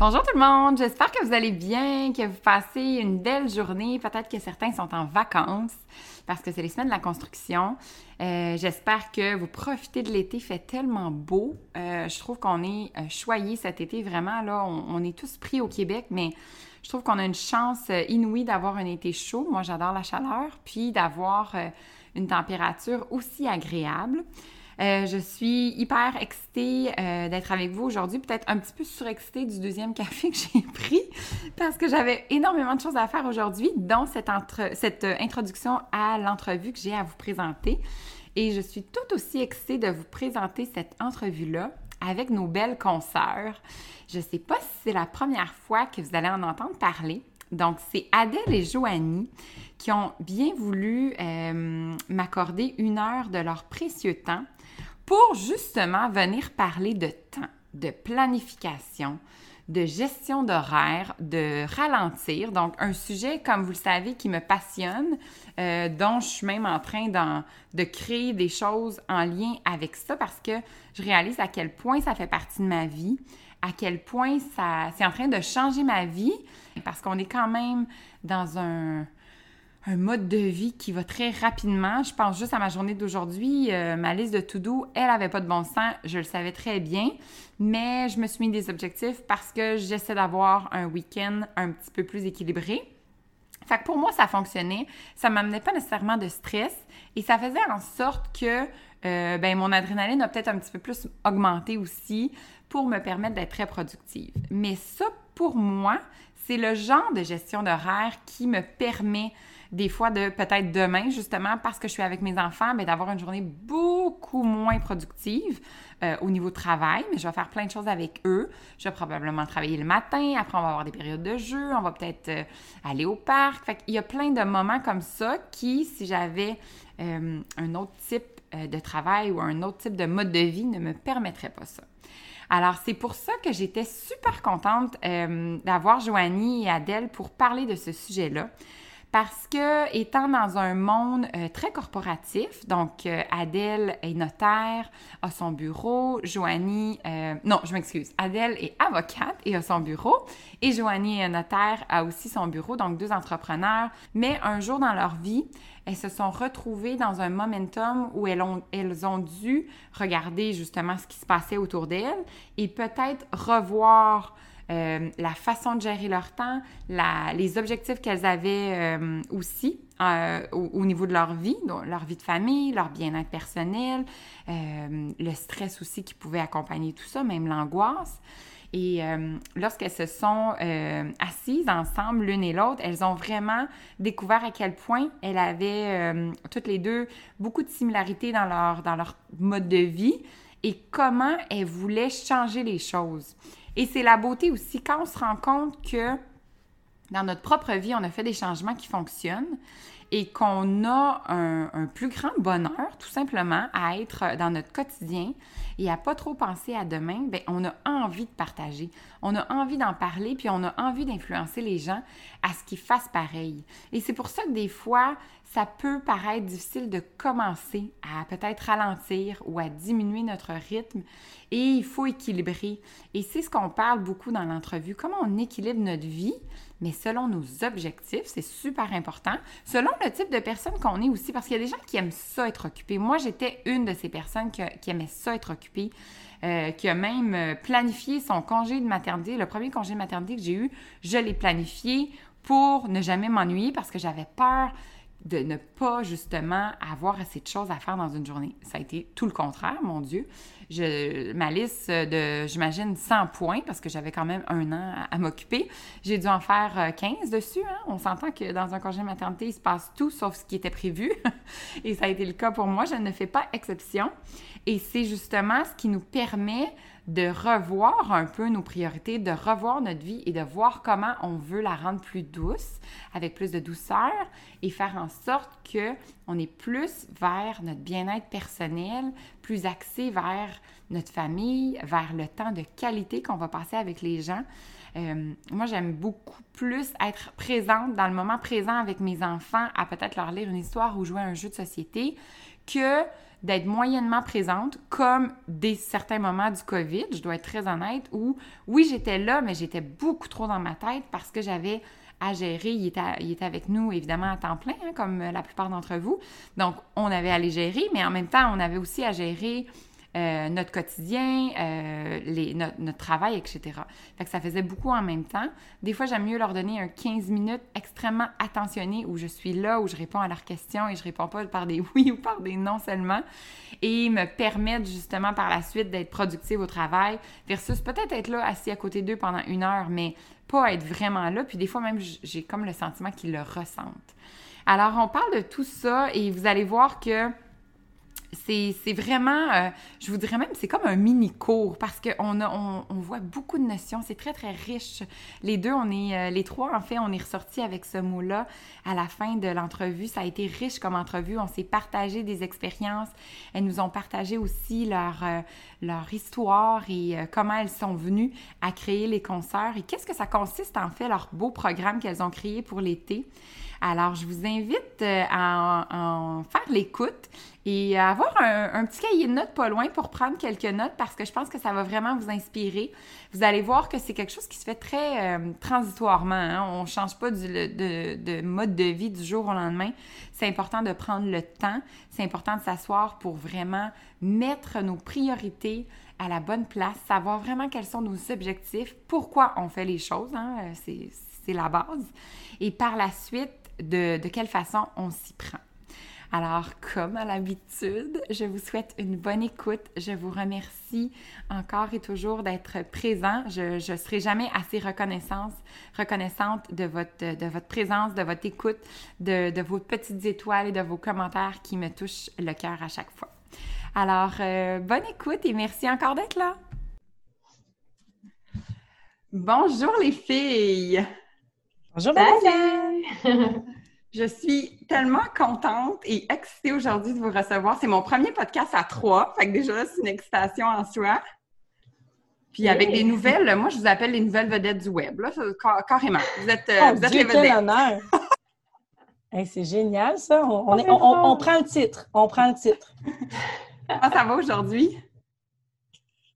Bonjour tout le monde, j'espère que vous allez bien, que vous passez une belle journée. Peut-être que certains sont en vacances parce que c'est les semaines de la construction. Euh, j'espère que vous profitez de l'été, fait tellement beau. Euh, je trouve qu'on est euh, choyé cet été, vraiment. Là, on, est tous pris au Québec, mais je trouve qu'on a une chance inouïe d'avoir un été chaud. Moi, j'adore la chaleur, puis d'avoir une température aussi agréable. Euh, je suis hyper excitée euh, d'être avec vous aujourd'hui, peut-être un petit peu surexcitée du deuxième café que j'ai pris parce que j'avais énormément de choses à faire aujourd'hui, dont cette, cette euh, introduction à l'entrevue que j'ai à vous présenter. Et je suis tout aussi excitée de vous présenter cette entrevue-là avec nos belles consoeurs. Je ne sais pas si c'est la première fois que vous allez en entendre parler. Donc, c'est Adèle et Joanie qui ont bien voulu m'accorder une heure de leur précieux temps pour justement venir parler de temps, de planification, de gestion d'horaire, de ralentir. Donc, un sujet, comme vous le savez, qui me passionne, euh, dont je suis même en train de créer des choses en lien avec ça parce que je réalise à quel point ça fait partie de ma vie, à quel point ça, c'est en train de changer ma vie parce qu'on est quand même dans un, un mode de vie qui va très rapidement. Je pense juste à ma journée d'aujourd'hui. Euh, ma liste de to-do, elle avait pas de bon sens. Je le savais très bien. Mais je me suis mis des objectifs parce que j'essaie d'avoir un week-end un petit peu plus équilibré. Fait que pour moi, ça fonctionnait. Ça m'amenait pas nécessairement de stress et ça faisait en sorte que euh, ben, mon adrénaline a peut-être un petit peu plus augmenté aussi pour me permettre d'être très productive. Mais ça, pour moi, c'est le genre de gestion d'horaire qui me permet des fois de peut-être demain, justement, parce que je suis avec mes enfants, mais d'avoir une journée beaucoup moins productive euh, au niveau travail, mais je vais faire plein de choses avec eux. Je vais probablement travailler le matin, après on va avoir des périodes de jeu, on va peut-être euh, aller au parc. Il y a plein de moments comme ça qui, si j'avais euh, un autre type de travail ou un autre type de mode de vie, ne me permettrait pas ça. Alors, c'est pour ça que j'étais super contente d'avoir Joanie et Adèle pour parler de ce sujet-là parce que étant dans un monde euh, très corporatif, donc euh, Adèle est notaire, a son bureau, Joanie, euh, non, je m'excuse, Adèle est avocate et a son bureau, et Joanie est notaire, a aussi son bureau, donc deux entrepreneurs, mais un jour dans leur vie, elles se sont retrouvées dans un momentum où elles ont, elles ont dû regarder justement ce qui se passait autour d'elles et peut-être revoir euh, la façon de gérer leur temps, les objectifs qu'elles avaient euh, aussi euh, au, niveau de leur vie, donc leur vie de famille, leur bien-être personnel, le stress aussi qui pouvait accompagner tout ça, même l'angoisse. Et lorsqu'elles se sont assises ensemble l'une et l'autre, elles ont vraiment découvert à quel point elles avaient toutes les deux beaucoup de similarités dans leur, dans leur mode de vie et comment elles voulaient changer les choses. Et c'est la beauté aussi quand on se rend compte que dans notre propre vie, on a fait des changements qui fonctionnent et qu'on a un, plus grand bonheur, tout simplement, à être dans notre quotidien et à pas trop penser à demain, bien, on a envie de partager, on a envie d'en parler, puis on a envie d'influencer les gens à ce qu'ils fassent pareil. Et c'est pour ça que des fois, ça peut paraître difficile de commencer à peut-être ralentir ou à diminuer notre rythme et il faut équilibrer. Et c'est ce qu'on parle beaucoup dans l'entrevue, comment on équilibre notre vie mais selon nos objectifs, c'est super important. Selon le type de personne qu'on est aussi, parce qu'il y a des gens qui aiment ça être occupés. Moi, j'étais une de ces personnes qui, aimait ça être occupée. Euh, qui a même euh, planifié son congé de maternité. Le premier congé de maternité que j'ai eu, je l'ai planifié pour ne jamais m'ennuyer parce que j'avais peur de ne pas justement avoir assez de choses à faire dans une journée. Ça a été tout le contraire, mon Dieu. Je, ma liste de, j'imagine, 100 points, parce que j'avais quand même un an à, m'occuper, j'ai dû en faire 15 euh, dessus. Hein. On s'entend que dans un congé maternité, il se passe tout sauf ce qui était prévu. Et ça a été le cas pour moi. Je ne fais pas exception. Et c'est justement ce qui nous permet de revoir un peu nos priorités, de revoir notre vie et de voir comment on veut la rendre plus douce, avec plus de douceur et faire en sorte que on est plus vers notre bien-être personnel, plus axé vers notre famille, vers le temps de qualité qu'on va passer avec les gens. Euh, moi, j'aime beaucoup plus être présente dans le moment présent avec mes enfants, à peut-être leur lire une histoire ou jouer à un jeu de société, que d'être moyennement présente, comme des certains moments du COVID, je dois être très honnête, où oui, j'étais là, mais j'étais beaucoup trop dans ma tête parce que j'avais à gérer. Il était, il était, avec nous, évidemment, à temps plein, hein, comme la plupart d'entre vous. Donc, on avait à les gérer, mais en même temps, on avait aussi à gérer euh, notre quotidien, euh, notre, travail, etc. Fait ça faisait beaucoup en même temps. Des fois, j'aime mieux leur donner un 15 minutes extrêmement attentionné où je suis là, où je réponds à leurs questions et je réponds pas par des oui ou par des non seulement et me permettre justement par la suite d'être productive au travail versus peut-être être là assis à côté d'eux pendant une heure, mais pas être vraiment là. Puis des fois même, j'ai comme le sentiment qu'ils le ressentent. Alors, on parle de tout ça et vous allez voir que c'est vraiment, euh, je vous dirais même, c'est comme un mini cours parce qu'on on, on, voit beaucoup de notions. C'est très, très riche. Les deux, on est, euh, les trois, en fait, on est ressortis avec ce mot-là à la fin de l'entrevue. Ça a été riche comme entrevue. On s'est partagé des expériences. Elles nous ont partagé aussi leur, euh, leur histoire et comment elles sont venues à créer les concerts et qu'est-ce que ça consiste, en fait, leur beau programme qu'elles ont créé pour l'été. Alors, je vous invite à en faire l'écoute et avoir un, petit cahier de notes pas loin pour prendre quelques notes parce que je pense que ça va vraiment vous inspirer. Vous allez voir que c'est quelque chose qui se fait très euh, transitoirement. Hein. On ne change pas de, mode de vie du jour au lendemain. C'est important de prendre le temps. C'est important de s'asseoir pour vraiment mettre nos priorités à la bonne place, savoir vraiment quels sont nos objectifs, pourquoi on fait les choses. Hein. C'est la base. Et par la suite, de quelle façon on s'y prend. Alors, comme à l'habitude, je vous souhaite une bonne écoute. Je vous remercie encore et toujours d'être présent. Je ne serai jamais assez reconnaissante, reconnaissante de votre, de votre présence, de votre écoute, de, de vos petites étoiles et de vos commentaires qui me touchent le cœur à chaque fois. Alors, euh, bonne écoute et merci encore d'être là. Bonjour les filles. Bonjour. Salut. Je suis tellement contente et excitée aujourd'hui de vous recevoir. C'est mon premier podcast à trois, fait que déjà, c'est une excitation en soi. Puis avec des nouvelles, moi, je vous appelle les nouvelles vedettes du web, là, carrément. Vous êtes, euh, oh, vous êtes les vedettes. c'est génial, ça. On, on, prend le titre. On prend le titre. Comment ça va aujourd'hui?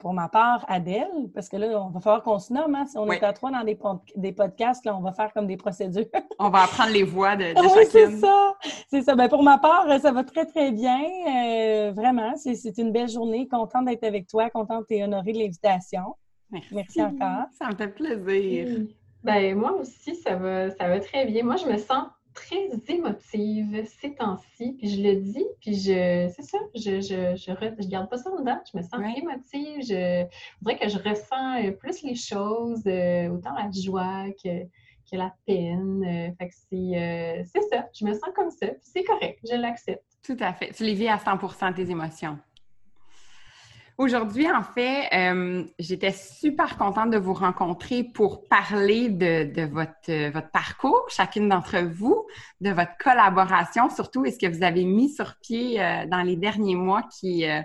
Pour ma part, Adèle, parce que là, on va falloir qu'on se nomme. Hein? Si on est à trois dans des, des, podcasts, là, on va faire comme des procédures. on va apprendre les voix de, de oui, c'est ça. C'est ça. Ben, pour ma part, ça va très, très bien. Euh, vraiment, c'est une belle journée. Contente d'être avec toi, contente et honorée de l'invitation. Merci. Merci encore. Ça me fait plaisir. Ben, moi aussi, ça va, ça va très bien. Moi, je me sens très émotive ces temps-ci. Puis je le dis, puis je, c'est ça, je, je, je, garde pas ça en dedans. Je me sens émotive. Je, voudrais que je ressens euh, plus les choses, euh, autant la joie que, que la peine. Euh, fait que c'est, c'est ça. Je me sens comme ça. Puis c'est correct. Je l'accepte. Tout à fait. Tu les vis à 100% tes émotions. Aujourd'hui, en fait, euh, j'étais super contente de vous rencontrer pour parler de, votre, votre parcours, chacune d'entre vous, de votre collaboration, surtout, et ce que vous avez mis sur pied euh, dans les derniers mois qui, euh,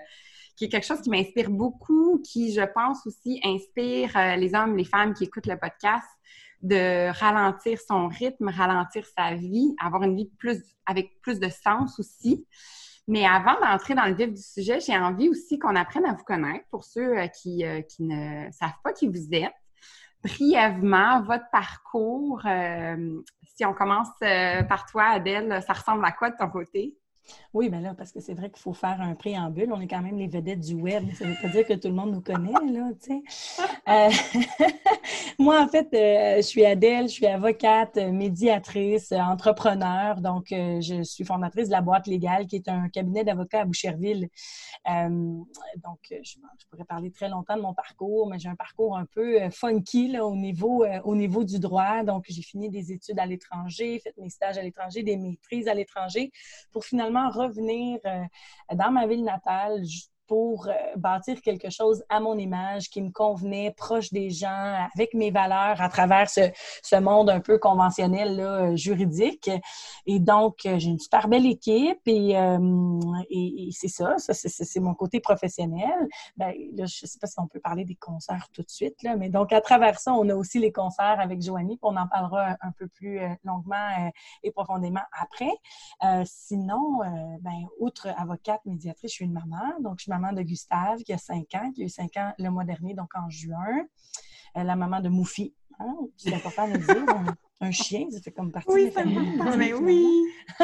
qui est quelque chose qui m'inspire beaucoup, qui, je pense aussi, inspire les hommes, les femmes qui écoutent le podcast de ralentir son rythme, ralentir sa vie, avoir une vie plus avec plus de sens aussi. Mais avant d'entrer dans le vif du sujet, j'ai envie aussi qu'on apprenne à vous connaître pour ceux euh, qui, euh, qui ne savent pas qui vous êtes. brièvement votre parcours. si on commence par toi, Adèle, ça ressemble à quoi de ton côté? Oui, bien là, parce que c'est vrai qu'il faut faire un préambule. On est quand même les vedettes du web. Ça ne veut pas dire que tout le monde nous connaît, là, tu sais. Euh, moi, en fait, euh, je suis Adèle, je suis avocate, médiatrice, entrepreneur. Donc, euh, je suis fondatrice de la Boîte Légale, qui est un cabinet d'avocats à Boucherville. donc, je, pourrais parler très longtemps de mon parcours, mais j'ai un parcours un peu funky là, au, niveau, au niveau du droit. Donc, j'ai fini des études à l'étranger, fait mes stages à l'étranger, des maîtrises à l'étranger, pour finalement revenir euh, dans ma ville natale pour euh, bâtir quelque chose à mon image qui me convenait, proche des gens, avec mes valeurs à travers ce, ce monde un peu conventionnel là, juridique. Et donc, euh, j'ai une super belle équipe et, euh, et, c'est ça, ça c'est mon côté professionnel. Ben, là, je ne sais pas si on peut parler des concerts tout de suite, là, mais donc à travers ça, on a aussi les concerts avec Joanie, puis on en parlera un peu plus longuement et profondément après. sinon, ben, outre avocate, médiatrice, je suis une maman, donc maman de Gustave, qui a 5 ans, qui a eu 5 ans le mois dernier, donc en juin. Euh, la maman de Moufi. Hein? C'est important de dire. Un, chien, ça fait comme partie oui, de la famille. Mais oui!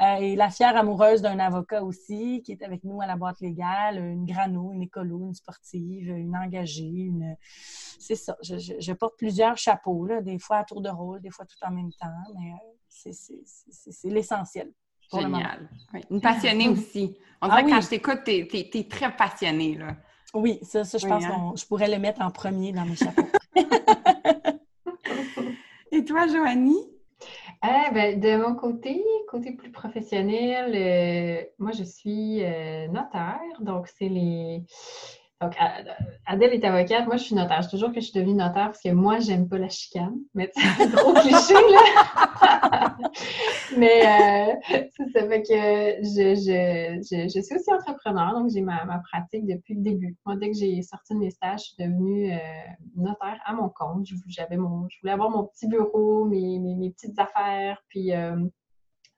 Euh, et la fière amoureuse d'un avocat aussi, qui est avec nous à la boîte légale, une grano, une écolo, une sportive, une engagée, une... C'est ça. Je, porte plusieurs chapeaux, là, des fois à tour de rôle, des fois tout en même temps, mais euh, c'est l'essentiel. Génial. Une passionnée aussi. On dirait ah que quand je t'écoute, tu es, très passionnée. Là. Oui, ça, ça je pense hein? que je pourrais le mettre en premier dans mes chapeaux. Et toi, Joanie? Eh ben, de mon côté, côté plus professionnel, euh, moi je suis euh, notaire, donc c'est les donc, Adèle est avocate. Moi, je suis notaire. Je toujours que je suis devenue notaire parce que moi, j'aime pas la chicane. Mais c'est trop cliché, là. Mais euh, ça fait que je, je, je, suis aussi entrepreneur. Donc, j'ai ma, ma, pratique depuis le début. Moi, dès que j'ai sorti de mes stages, je suis devenue euh, notaire à mon compte. J'avais mon, je voulais avoir mon petit bureau, mes, mes, petites affaires. Puis, euh,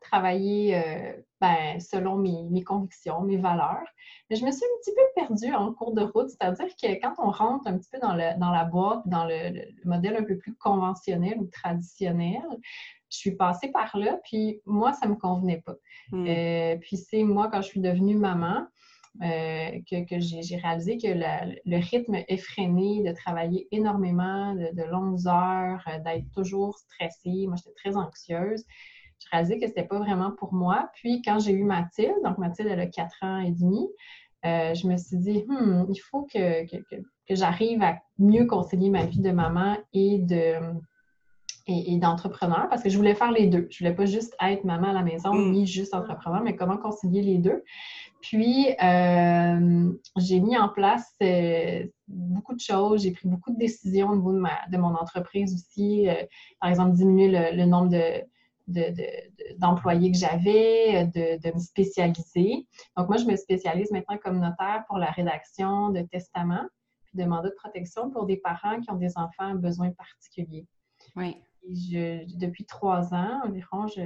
travailler euh, ben, selon mes, convictions, mes valeurs. Mais je me suis un petit peu perdue en cours de route, c'est-à-dire que quand on rentre un petit peu dans, le, dans la boîte, dans le, modèle un peu plus conventionnel ou traditionnel, je suis passée par là, puis moi, ça ne me convenait pas. Hmm. Euh, puis c'est moi, quand je suis devenue maman, euh, que, j'ai réalisé que le rythme effréné de travailler énormément, de, de longues heures, d'être toujours stressée, moi j'étais très anxieuse, je réalisais que c'était pas vraiment pour moi. Puis quand j'ai eu Mathilde, donc Mathilde elle a 4 ans et demi, euh, je me suis dit, hmm, il faut que, j'arrive à mieux concilier ma vie de maman et de et, d'entrepreneur parce que je voulais faire les deux. Je voulais pas juste être maman à la maison mm. ni juste entrepreneur, mais comment concilier les deux? Puis, euh, j'ai mis en place euh, beaucoup de choses. J'ai pris beaucoup de décisions au niveau de, ma, de mon entreprise aussi. par exemple, diminuer le nombre de, d'employés que j'avais, de, me spécialiser. Donc, moi, je me spécialise maintenant comme notaire pour la rédaction de testaments puis de mandats de protection pour des parents qui ont des enfants à besoins particuliers. Oui. depuis trois ans environ, je,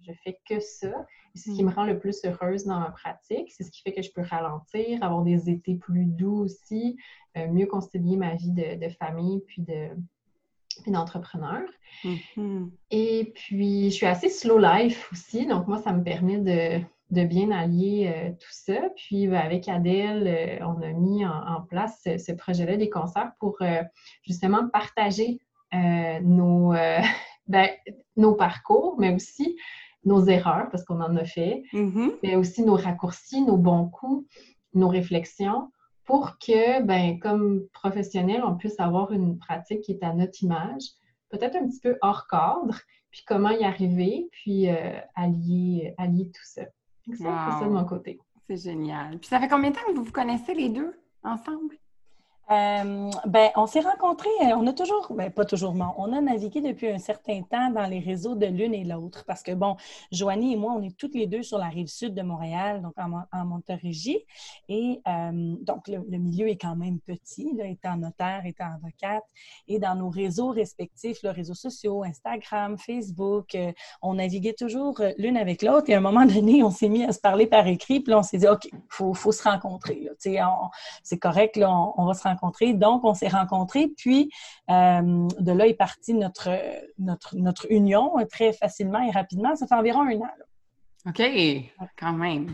je, fais que ça. c'est ce qui me rend le plus heureuse dans ma pratique. C'est ce qui fait que je peux ralentir, avoir des étés plus doux aussi, euh, mieux concilier ma vie de famille puis de, d'entrepreneur. Mm-hmm. Et puis, je suis assez slow life aussi, donc moi, ça me permet de, bien allier euh, tout ça. Puis, ben, avec Adèle, euh, on a mis en, place ce, projet-là des concerts pour euh, justement partager nos, ben, nos parcours, mais aussi nos erreurs, parce qu'on en a fait, mm-hmm. mais aussi nos raccourcis, nos bons coups, nos réflexions pour que, ben, comme professionnel, on puisse avoir une pratique qui est à notre image, peut-être un petit peu hors cadre, puis comment y arriver, puis euh, allier, allier tout ça. C'est ça de mon côté. C'est génial. Puis ça fait combien de temps que vous vous connaissez les deux ensemble? Euh, ben, on s'est rencontrés, euh, on a toujours, ben, pas toujours, mais on a navigué depuis un certain temps dans les réseaux de l'une et l'autre parce que, bon, Joanie et moi, on est toutes les deux sur la rive sud de Montréal, donc en, en Montérégie. Et euh, donc, le, milieu est quand même petit, là, étant notaire, étant avocate. Et dans nos réseaux respectifs, les réseaux sociaux, Instagram, Facebook, on naviguait toujours l'une avec l'autre. Et à un moment donné, on s'est mis à se parler par écrit, puis là, on s'est dit, OK, il faut, faut, se rencontrer. C'est correct, là, on, on va se rencontrer rencontrés. Donc, on s'est rencontrés, puis euh, de là est partie notre, notre, notre union très facilement et rapidement. Ça fait environ un an. OK, quand même.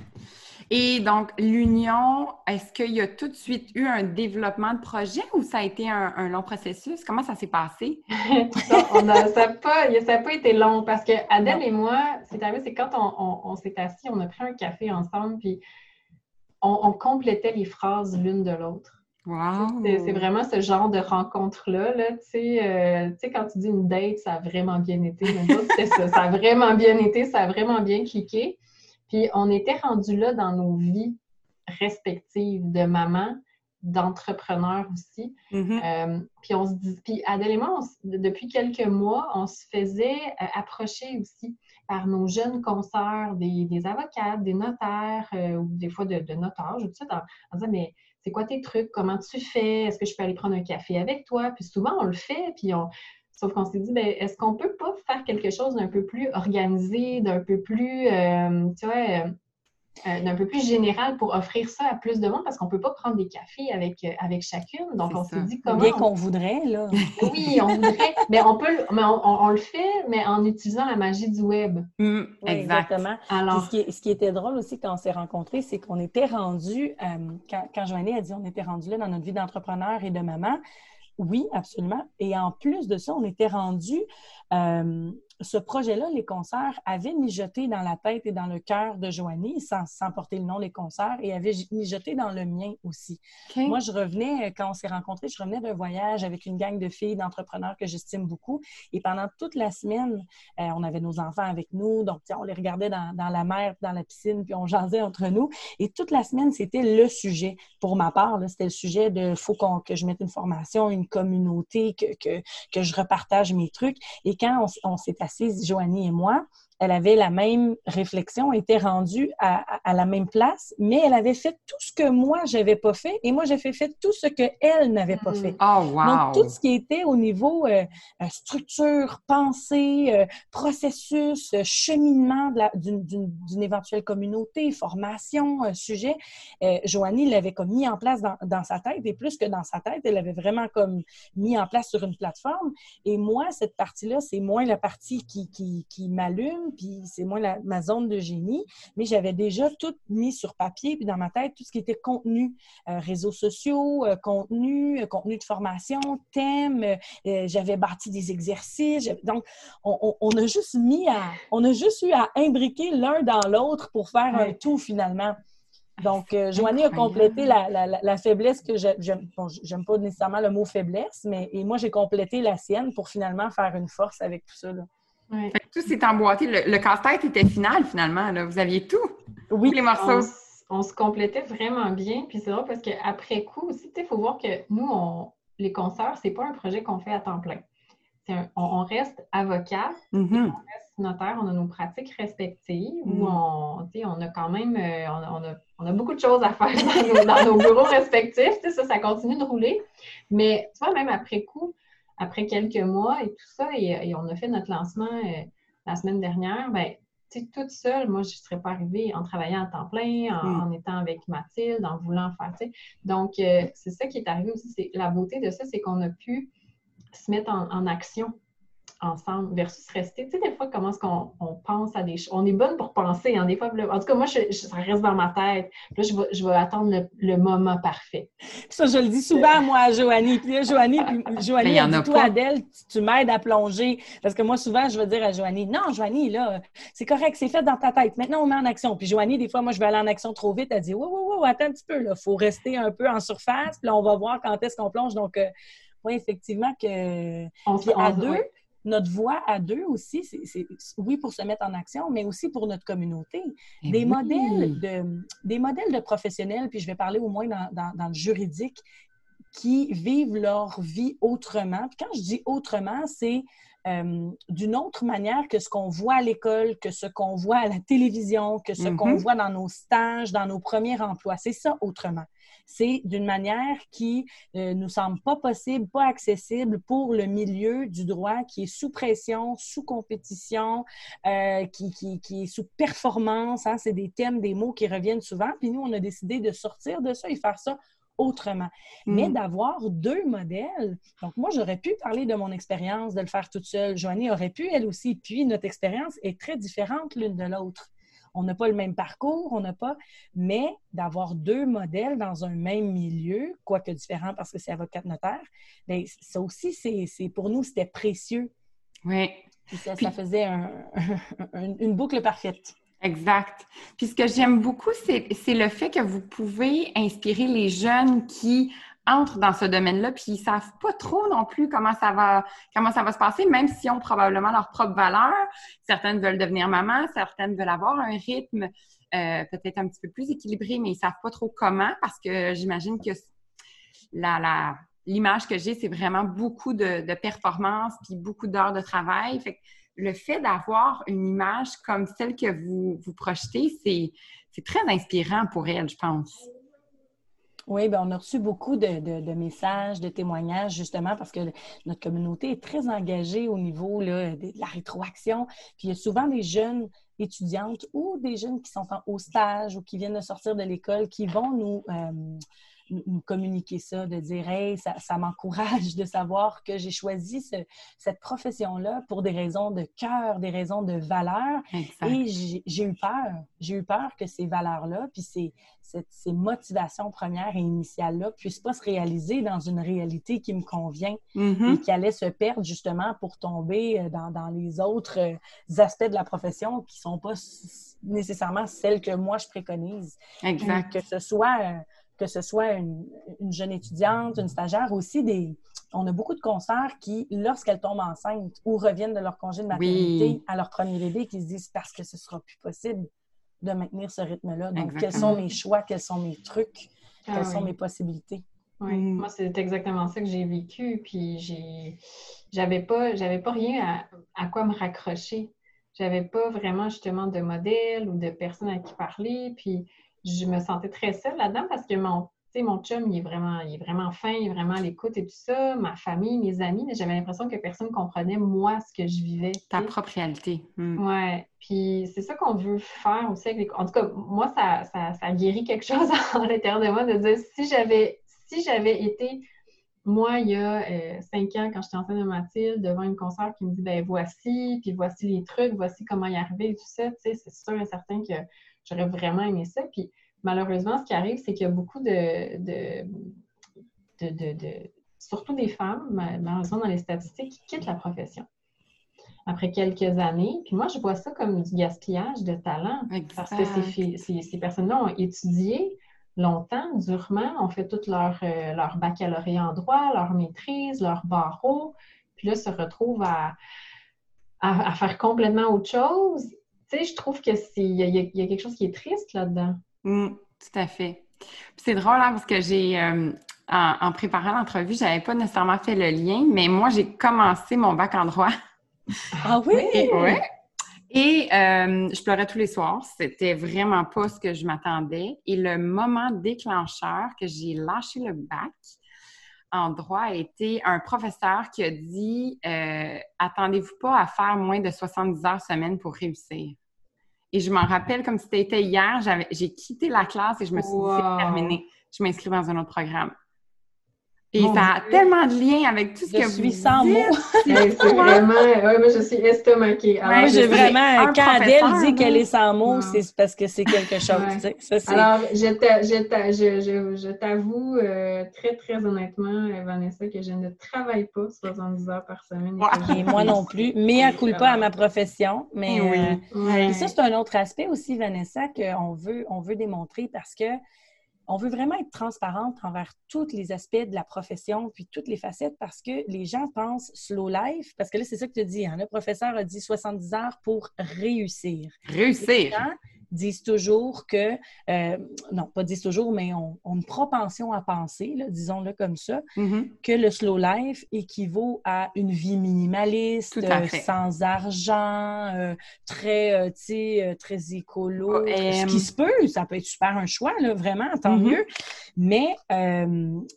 Et donc, l'union, est-ce qu'il y a tout de suite eu un développement de projet ou ça a été un, long processus? Comment ça s'est passé? ça n'a pas, pas, été long parce que Adèle et moi, c'est arrivé, c'est quand on, s'est assis, on a pris un café ensemble, puis on, complétait les phrases l'une de l'autre. Wow. C'est vraiment ce genre de rencontre-là. Là, euh, tu sais, quand tu dis une date, ça a vraiment bien été. ça. Ça a vraiment bien été, ça a vraiment bien cliqué. Puis on était rendu là dans nos vies respectives de maman, d'entrepreneur aussi. Mm-hmm. Euh, puis on se dit, puis Adèle et moi, depuis quelques mois, on se faisait euh, approcher aussi par nos jeunes consoeurs, des, des avocats, des notaires, euh, ou des fois de, de notaires, tout ça, en, disant, mais c'est quoi tes trucs? Comment tu fais? Est-ce que je peux aller prendre un café avec toi? Puis souvent, on le fait, puis on, Sauf qu'on s'est dit, ben, est-ce qu'on peut pas faire quelque chose d'un peu plus organisé, d'un peu plus, euh, tu vois, euh, euh, d'un peu plus général pour offrir ça à plus de monde parce qu'on peut pas prendre des cafés avec, avec chacune. Donc, on s'est dit comment. Bien qu'on voudrait, là. oui, on voudrait. mais on peut, mais on, le fait, mais en utilisant la magie du web. Mmh, exactement. Alors, ce qui, ce, qui, était drôle aussi quand on s'est rencontrés, c'est qu'on était rendu, quand, quand Joannie a dit on était rendu là dans notre vie d'entrepreneur et de maman, oui, absolument. Et en plus de ça, on était rendu euh, ce projet-là, les concerts, avait mijoté dans la tête et dans le cœur de Joanie, sans, porter le nom les concerts, et avait mijoté dans le mien aussi. Moi, je revenais, quand on s'est rencontrés, je revenais d'un voyage avec une gang de filles, d'entrepreneurs que j'estime beaucoup. Et pendant toute la semaine, euh, on avait nos enfants avec nous, donc on les regardait dans, la mer, dans la piscine, puis on jasait entre nous. Et toute la semaine, c'était le sujet. Pour ma part, c'était le sujet de faut que je mette une formation, une communauté, que, que, que je repartage mes trucs. Et quand on, on s'est assise, Joanie et moi, elle avait la même réflexion, était rendue à, la même place, mais elle avait fait tout ce que moi, j'avais pas fait et moi, j'ai fait, tout ce qu'elle n'avait pas fait. Oh, wow. Donc, tout ce qui était au niveau euh, euh, structure, pensée, euh, processus, cheminement d'une éventuelle communauté, formation, sujet, Joanie l'avait comme mis en place dans, dans, sa tête et plus que dans sa tête, elle l'avait vraiment comme mis en place sur une plateforme. Et moi, cette partie-là, c'est moins la partie qui, qui, qui m'allume puis c'est moi ma zone de génie, mais j'avais déjà tout mis sur papier, puis dans ma tête, tout ce qui était contenu, euh, réseaux sociaux, euh, contenu, euh, contenu de formation, thème, j'avais bâti des exercices. Donc, on, a juste mis à, on a juste eu à imbriquer l'un dans l'autre pour faire un tout finalement. Donc, Joanie a complété la, faiblesse que j'aime. Bon, pas nécessairement le mot faiblesse, mais et moi, j'ai complété la sienne pour finalement faire une force avec tout ça. Là. Tout s'est emboîté. Le, casse-tête était final, finalement. Vous aviez tout. Oui. les morceaux. On, se complétait vraiment bien. Puis c'est vrai parce qu'après coup aussi, il faut voir que nous, on, les concerts, c'est pas un projet qu'on fait à temps plein. on, reste avocat, mm-hmm. on reste notaire, on a nos pratiques respectives où mm. on, on a quand même euh, on, a, beaucoup de choses à faire dans nos, bureaux respectifs. Ça, ça continue de rouler. Mais tu vois, même après coup, après quelques mois et tout ça, et, on a fait notre lancement euh, la semaine dernière, ben, toute seule, moi, je ne serais pas arrivée en travaillant à temps plein, en, mm. étant avec Mathilde, en voulant faire, Donc, euh, c'est ça qui est arrivé aussi. La beauté de ça, c'est qu'on a pu se mettre en action ensemble versus rester. Tu sais, des fois, comment est-ce qu'on on pense à des choses? On est bonne pour penser, hein, des fois. En tout cas, moi, je, ça reste dans ma tête. Là, je vais, je vais attendre le, moment parfait. Ça, je le dis souvent, moi, à Joanie. Puis là, Joanie, puis Joanie, a toi, Adèle, tu, m'aides à plonger. Parce que moi, souvent, je vais dire à Joanie, non, Joanie, là, c'est correct, c'est fait dans ta tête. Maintenant, on met en action. Puis Joanie, des fois, moi, je vais aller en action trop vite. Elle dit, oui, oui, oui, attends un petit peu, là. faut rester un peu en surface. Puis là, on va voir quand est-ce qu'on plonge. Donc, euh, oui, effectivement, que. On puis à deux, notre voix à deux aussi, c'est oui pour se mettre en action, mais aussi pour notre communauté. Eh des, modèles de, des modèles de professionnels, puis je vais parler au moins dans, le juridique, qui vivent leur vie autrement. Puis quand je dis autrement, c'est euh, d'une autre manière que ce qu'on voit à l'école, que ce qu'on voit à la télévision, que ce qu'on mm-hmm. voit dans nos stages, dans nos premiers emplois. C'est ça autrement c'est d'une manière qui ne euh, nous semble pas possible, pas accessible pour le milieu du droit qui est sous pression, sous compétition, euh, qui, qui, est sous performance. Hein. C'est des thèmes, des mots qui reviennent souvent. Puis nous, on a décidé de sortir de ça et faire ça autrement. Mais Mm. d'avoir deux modèles, donc moi, j'aurais pu parler de mon expérience, de le faire toute seule. Joanie aurait pu, elle aussi. Puis notre expérience est très différente l'une de l'autre. On n'a pas le même parcours, on n'a pas, mais d'avoir deux modèles dans un même milieu, quoique différent parce que c'est avocat notaire, bien, ça aussi, c'est, pour nous, c'était précieux. Oui. Ça, Puis- ça faisait un- un- une boucle parfaite. Exact. Puis ce que j'aime beaucoup, c'est le fait que vous pouvez inspirer les jeunes qui entrent dans ce domaine-là, puis ils savent pas trop non plus comment ça va comment ça va se passer, même s'ils ont probablement leur propre valeur. Certaines veulent devenir maman, certaines veulent avoir un rythme euh, peut-être un petit peu plus équilibré, mais ils savent pas trop comment parce que j'imagine que la, la- l'image que j'ai, c'est vraiment beaucoup de, de performance puis beaucoup d'heures de travail. Fait que le fait d'avoir une image comme celle que vous, vous projetez, c'est, c'est très inspirant pour elle, je pense. Oui, ben on a reçu beaucoup de, de- messages, de témoignages, justement, parce que notre communauté est très engagée au niveau là, de, de la rétroaction. Puis il y a souvent des jeunes étudiantes ou des jeunes qui sont en, au stage ou qui viennent de sortir de l'école qui vont nous, euh, nous- communiquer ça, de dire Hey, ça, ça m'encourage de savoir que j'ai choisi ce- cette profession-là pour des raisons de cœur, des raisons de valeur. Exact. Et j'ai eu peur. J'ai eu peur que ces valeurs-là, puis ces, cette- ces motivations premières et initiales-là, puissent pas se réaliser dans une réalité qui me convient Mhm. et qui allait se perdre justement pour tomber euh, dans, dans les autres euh, aspects de la profession qui sont pas nécessairement celles que moi je préconise. Exact. Que ce soit, euh, que ce soit une, une jeune étudiante, une stagiaire, aussi des. On a beaucoup de concerts qui, lorsqu'elles tombent enceintes ou reviennent de leur congé de maternité Oui. à leur premier bébé, qui se disent parce que ce sera plus possible de maintenir ce rythme-là. Donc, quels sont mes choix, quels sont mes trucs, Ah quelles sont oui. mes possibilités? Oui, Mm. moi, c'est exactement ça que j'ai vécu. Puis j'ai, j'avais pas, j'avais pas rien à, à quoi me raccrocher. J'avais pas vraiment justement de modèle ou de personne à qui parler. Puis je me sentais très seule là-dedans parce que mon, mon chum, il est vraiment, il est vraiment fin, il est vraiment à l'écoute et tout ça. Ma famille, mes amis, mais j'avais l'impression que personne comprenait moi ce que je vivais. Ta propre réalité. Mm. Ouais, puis c'est ça qu'on veut faire aussi avec les... En tout cas, moi, ça, ça, ça guérit quelque chose à l'intérieur de moi de dire si j'avais si j'avais été, moi, il y a euh, cinq ans, quand j'étais enceinte de Mathilde, devant une concert qui me dit ben voici, puis voici les trucs, voici comment y arriver et tout ça, tu sais, c'est sûr et certain que j'aurais vraiment aimé ça. Puis malheureusement, ce qui arrive, c'est qu'il y a beaucoup de, de, de, de- de- surtout des femmes, ma- malheureusement dans les statistiques, qui quittent la profession après quelques années. Puis moi, je vois ça comme du gaspillage de talent. Parce que ces, Exact. filles- ces, ces personnes-là ont étudié longtemps, durement, ont fait tout leur, euh, leur baccalauréat en droit, leur maîtrise, leur barreau, puis là, se retrouvent à, à, à faire complètement autre chose. Tu sais, je trouve que c'est il y, a- il y a quelque chose qui est triste là-dedans. Mm, tout à fait. Puis c'est drôle, hein, parce que j'ai, euh, en, en préparant l'entrevue, j'avais pas nécessairement fait le lien, mais moi, j'ai commencé mon bac en droit. Ah oui? Et, ouais. Et euh, je pleurais tous les soirs. C'était vraiment pas ce que je m'attendais. Et le moment déclencheur que j'ai lâché le bac en droit a été un professeur qui a dit euh, Attendez-vous pas à faire moins de 70 heures semaine pour réussir. Et je m'en rappelle comme si c'était hier. j'avais- J'ai quitté la classe et je me suis dit. C'est terminé. Je m'inscris dans un autre programme. Et Mon ça a Dieu. tellement de lien avec tout ce Je que suis vous sans dites. mots. C'est vraiment... Ouais, moi, je suis estomaquée. Alors, Ouais, Moi, je j'ai vraiment, un quand Adèle dit là. qu'elle est sans mots, Non. c'est parce que c'est quelque chose. Ouais. tu sais. Ça, c'est- Alors, je t'a- je t'a- je- je- je t'avoue euh, très, très honnêtement, euh, Vanessa, que je ne travaille pas 70 heures par semaine. Ouais. Et moi non plus. Mais à coup pas à ma profession. Mais oui. euh. Et ça, c'est un autre aspect aussi, Vanessa, qu'on veut, on veut démontrer parce que on veut vraiment être transparente envers tous les aspects de la profession, puis toutes les facettes, parce que les gens pensent slow life, parce que là, c'est ça que tu dis. Hein? Le professeur a dit 70 heures pour réussir. Réussir. gens disent toujours que, euh, non, pas disent toujours, mais ont, une propension à penser, disons-le comme ça, Mhm. que le slow life équivaut à une vie minimaliste, euh, sans argent, euh, très, tu sais, très écolo. Ce qui se peut, ça peut être super un choix, là, vraiment, tant Mhm. mieux. Mais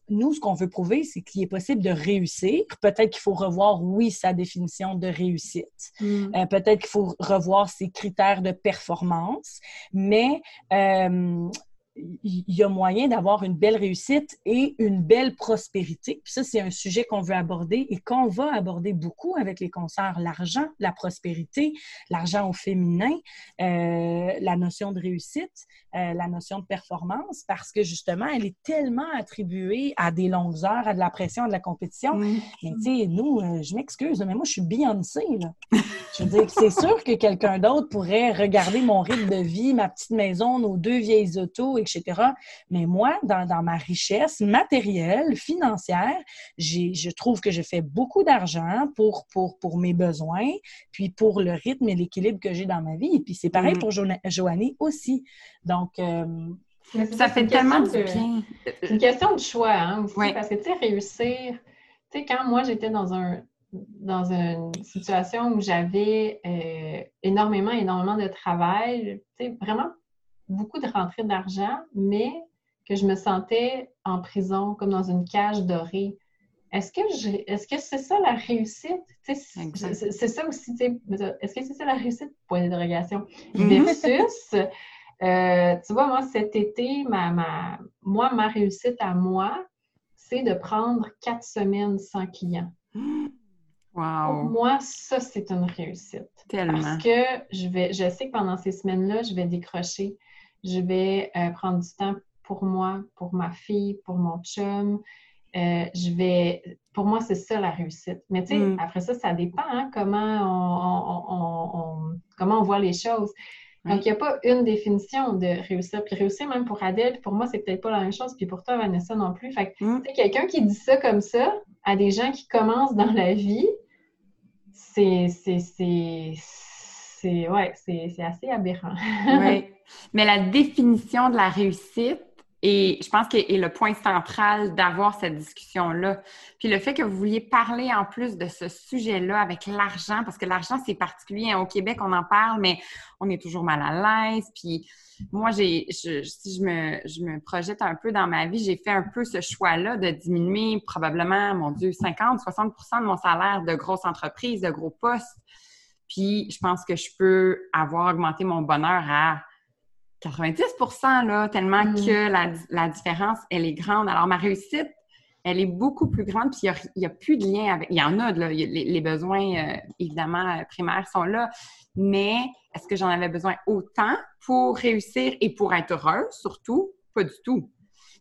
nous, ce qu'on veut prouver, c'est qu'il est possible de réussir. Peut-être qu'il faut revoir, oui, sa définition de réussite. Mm. Peut-être qu'il faut revoir ses critères de performance, mais euh, il y a moyen d'avoir une belle réussite et une belle prospérité. Puis ça, c'est un sujet qu'on veut aborder et qu'on va aborder beaucoup avec les concerts. L'argent, la prospérité, l'argent au féminin, euh, la notion de réussite, euh, la notion de performance, parce que justement, elle est tellement attribuée à des longues heures, à de la pression, à de la compétition. Mais tu sais, nous, euh, je m'excuse, mais moi, je suis Beyoncé. Là. Je veux dire, c'est sûr que quelqu'un d'autre pourrait regarder mon rythme de vie, ma petite maison, nos deux vieilles autos, etc. Mais moi, dans, dans ma richesse matérielle, financière, je trouve que je fais beaucoup d'argent pour, pour, pour mes besoins, puis pour le rythme et l'équilibre que j'ai dans ma vie. Et puis c'est pareil mm. pour jo Joanie aussi. Donc, euh, ça fait tellement du bien. C'est une question de choix, hein, aussi, parce que, tu sais, réussir, tu sais, quand moi, j'étais dans un dans une situation où j'avais euh, énormément, énormément de travail, tu sais, vraiment beaucoup de rentrées d'argent, mais que je me sentais en prison, comme dans une cage dorée. Est-ce que est-ce que c'est ça la réussite? C'est ça aussi, est-ce que c'est ça la réussite? Point d'interrogation. Mm-hmm. Versus, euh, tu vois, moi, cet été, ma, moi, ma réussite à moi, c'est de prendre quatre semaines sans client. Wow. Pour moi, ça, c'est une réussite. Tellement. Parce que je, vais, je sais que pendant ces semaines-là, je vais décrocher je vais euh, prendre du temps pour moi, pour ma fille, pour mon chum. Euh, je vais, pour moi, c'est ça la réussite. Mais tu sais, mm. après ça, ça dépend hein, comment, on, comment on voit les choses. Donc, il n'y a pas une définition de réussir. Puis réussir, même pour Adèle, pour moi, c'est peut-être pas la même chose. Puis pour toi, Vanessa, non plus. Fait que, mm. quelqu'un qui dit ça comme ça à des gens qui commencent dans la vie, c'est, c'est, c'est, ouais, c'est, assez aberrant. oui. Mais la définition de la réussite, et je pense que est le point central d'avoir cette discussion-là. Puis le fait que vous vouliez parler en plus de ce sujet-là avec l'argent, parce que l'argent, c'est particulier. Hein. Au Québec, on en parle, mais on est toujours mal à l'aise. Puis moi, j'ai, si je me, je me projette un peu dans ma vie, j'ai fait un peu ce choix-là de diminuer probablement, mon Dieu, 50, 60% de mon salaire de grosse entreprise, de gros postes. Puis je pense que je peux avoir augmenté mon bonheur à 90 là, tellement mm. que la, différence, elle est grande. Alors, ma réussite, elle est beaucoup plus grande, puis il n'y a, plus de lien avec... Il y en a, là, les, besoins, euh, évidemment, euh, primaires sont là, mais est-ce que j'en avais besoin autant pour réussir et pour être heureuse, surtout? Pas du tout.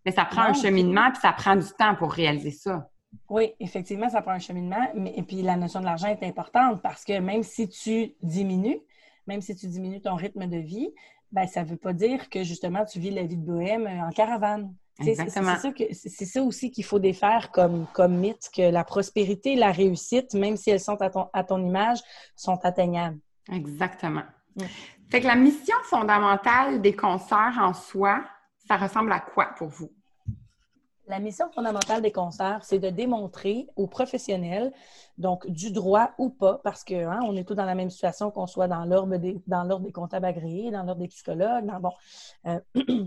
Mais ça prend un cheminement, puis ça prend du temps pour réaliser ça. Oui, effectivement, ça prend un cheminement, mais et puis la notion de l'argent est importante parce que même si tu diminues, même si tu diminues ton rythme de vie, ben, ça ne veut pas dire que justement tu vis la vie de bohème euh, en caravane. C'est ça, aussi qu'il faut défaire comme, comme mythe, que la prospérité et la réussite, même si elles sont à ton, à ton image, sont atteignables. Exactement. Mm. Fait que la mission fondamentale des concerts en soi, ça ressemble à quoi pour vous? La mission fondamentale des concerts, c'est de démontrer aux professionnels, donc du droit ou pas, parce que hein, on est tous dans la même situation qu'on soit dans l'ordre des, des comptables agréés, dans l'ordre des psychologues, dans, bon, euh,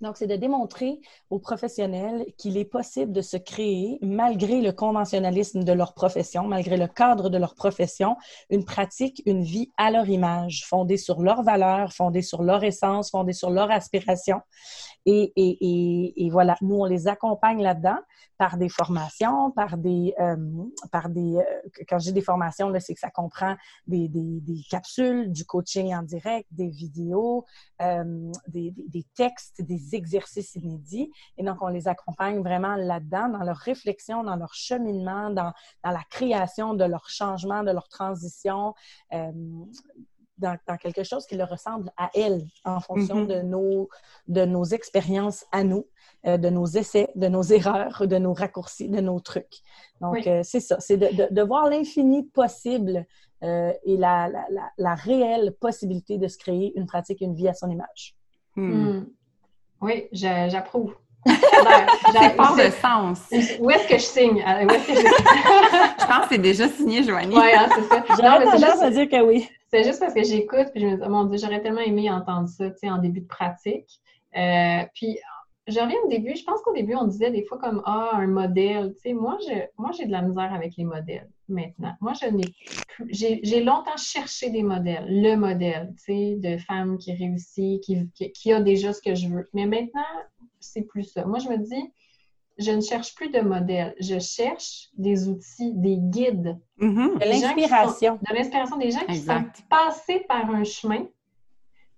Donc, c'est de démontrer aux professionnels qu'il est possible de se créer, malgré le conventionnalisme de leur profession, malgré le cadre de leur profession, une pratique, une vie à leur image, fondée sur leurs valeurs, fondée sur leur essence, fondée sur leur aspiration. Et, et, et, voilà, nous, on les accompagne là-dedans par des formations, par des, euh, par des, euh, quand j'ai des formations, c'est que ça comprend des, des, des, capsules, du coaching en direct, des vidéos, euh, des, des, textes, des exercices inédits. Et donc, on les accompagne vraiment là-dedans, dans leur réflexion, dans leur cheminement, dans, dans la création de leur changement, de leur transition. Euh, dans, dans, quelque chose qui leur ressemble à elles en fonction mm-hmm. de, nos, de nos expériences à nous. Euh, de nos essais, de nos erreurs, de nos raccourcis, de nos trucs. Donc, euh, c'est ça, c'est de, voir l'infini possible euh, et la, la, réelle possibilité de se créer une pratique, une vie à son image. Hmm. Hmm. Oui, j'approuve. J'ai pas de sens. Où est-ce que je signe? je... pense que c'est déjà signé, Joanie. Oui, hein, c'est ça. J'aurais tendance à dire que oui. C'est juste parce que j'écoute puis je me dis, mon Dieu, j'aurais tellement aimé entendre ça, tu sais, en début de pratique. puis je reviens au début. Je pense qu'au début, on disait des fois comme Ah, un modèle. Tu sais, moi, je, moi, j'ai de la misère avec les modèles. Maintenant. Moi, je n'ai plus. J'ai longtemps cherché des modèles, le modèle, tu sais, de femme qui réussit, qui, qui, a déjà ce que je veux. Mais maintenant, c'est plus ça. Moi, je me dis, je ne cherche plus de modèle. Je cherche des outils, des guides. Mm-hmm. De l'inspiration. De l'inspiration des gens qui sont passés par un chemin,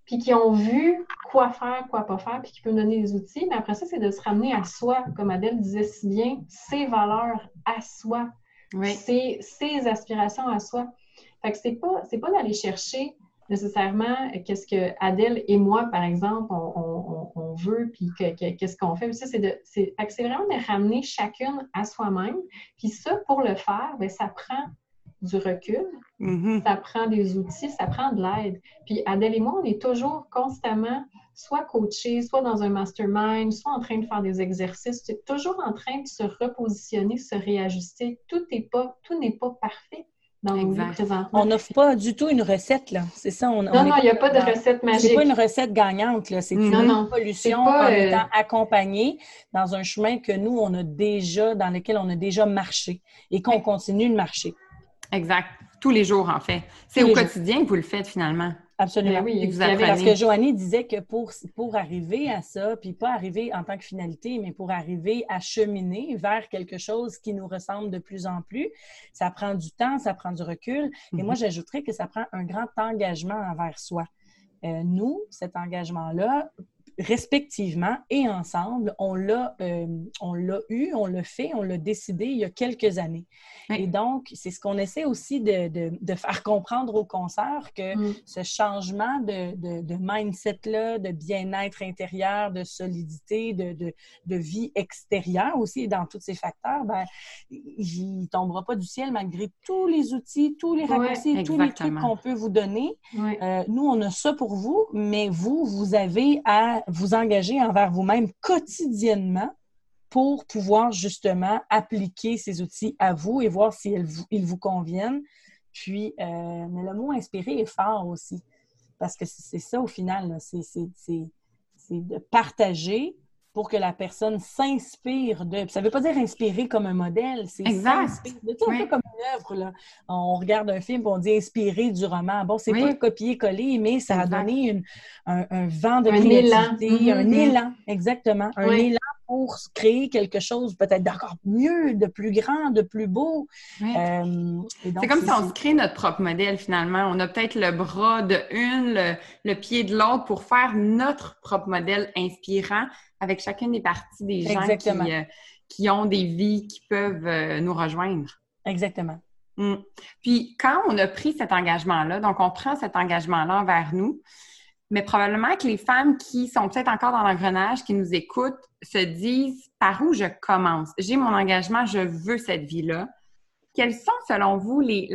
puis qui ont vu quoi faire, quoi pas faire, puis qui peuvent donner des outils. Mais après ça, c'est de se ramener à soi, comme Adèle disait si bien, ses valeurs à soi, ses, aspirations à soi. Fait que c'est pas, c'est pas d'aller chercher nécessairement qu'est-ce que Adèle et moi, par exemple, on, veut, puis qu'est-ce qu'on fait. Ça, c'est, c'est, vraiment de ramener chacune à soi-même. Puis ça, pour le faire, bien, ça prend du recul, mm-hmm. ça prend des outils, ça prend de l'aide. Puis Adèle et moi, on est toujours constamment soit coachés, soit dans un mastermind, soit en train de faire des exercices, toujours en train de se repositionner, se réajuster. Tout n'est pas, tout pas parfait dans nos vies On n'offre pas du tout une recette, là. C'est ça. On, non, non, il n'y a pas de recette magique. C'est pas une recette gagnante, là. C'est une non, solution en euh, étant accompagnée dans un chemin que nous, on a déjà, dans lequel on a déjà marché et qu'on continue de marcher. Exact. Tous les jours, en fait. C'est au quotidien que vous le faites, finalement. Absolument. Oui, vous Parce que Joanie disait que pour, pour arriver à ça, puis pas arriver en tant que finalité, mais pour arriver à cheminer vers quelque chose qui nous ressemble de plus en plus, ça prend du temps, ça prend du recul. Et moi, mhm. j'ajouterais que ça prend un grand engagement envers soi. Euh, nous, cet engagement-là, respectivement et ensemble, on l'a, euh, on l'a eu, on l'a fait, on l'a décidé il y a quelques années. Et donc, c'est ce qu'on essaie aussi de, de, de, faire comprendre aux concerts que mm. ce changement de, de mindset-là, de bien-être intérieur, de solidité, de, vie extérieure aussi, et dans tous ces facteurs, ben, il tombera pas du ciel malgré tous les outils, tous les raccourcis, tous les trucs qu'on peut vous donner. Euh, nous, on a ça pour vous, mais vous, vous avez à vous engager envers vous-même quotidiennement pour pouvoir justement appliquer ces outils à vous et voir s'ils vous, ils vous conviennent. Puis, euh, mais le mot inspirer est fort aussi, parce que c'est ça au final, c'est de partager pour que la personne s'inspire de. Ça ne veut pas dire inspirer comme un modèle, c'est. De tout un peu comme une œuvre. Là. On regarde un film et on dit inspirer du roman. Bon, c'est pas copier-coller, mais ça a donné un, vent de un créativité, un mm-hmm. élan, exactement. Un élan pour créer quelque chose peut-être d'encore mieux, de plus grand, de plus beau. Euh, c'est comme si on se crée notre propre modèle finalement. On a peut-être le bras de une, le, pied de l'autre pour faire notre propre modèle inspirant avec chacune des parties des gens qui, euh, qui, ont des vies qui peuvent euh, nous rejoindre. Exactement. Mm. Puis quand on a pris cet engagement-là, donc on prend cet engagement-là envers nous, mais probablement que les femmes qui sont peut-être encore dans l'engrenage, qui nous écoutent, se disent par où je commence? J'ai mon engagement, je veux cette vie-là. Quelles sont, selon vous, les,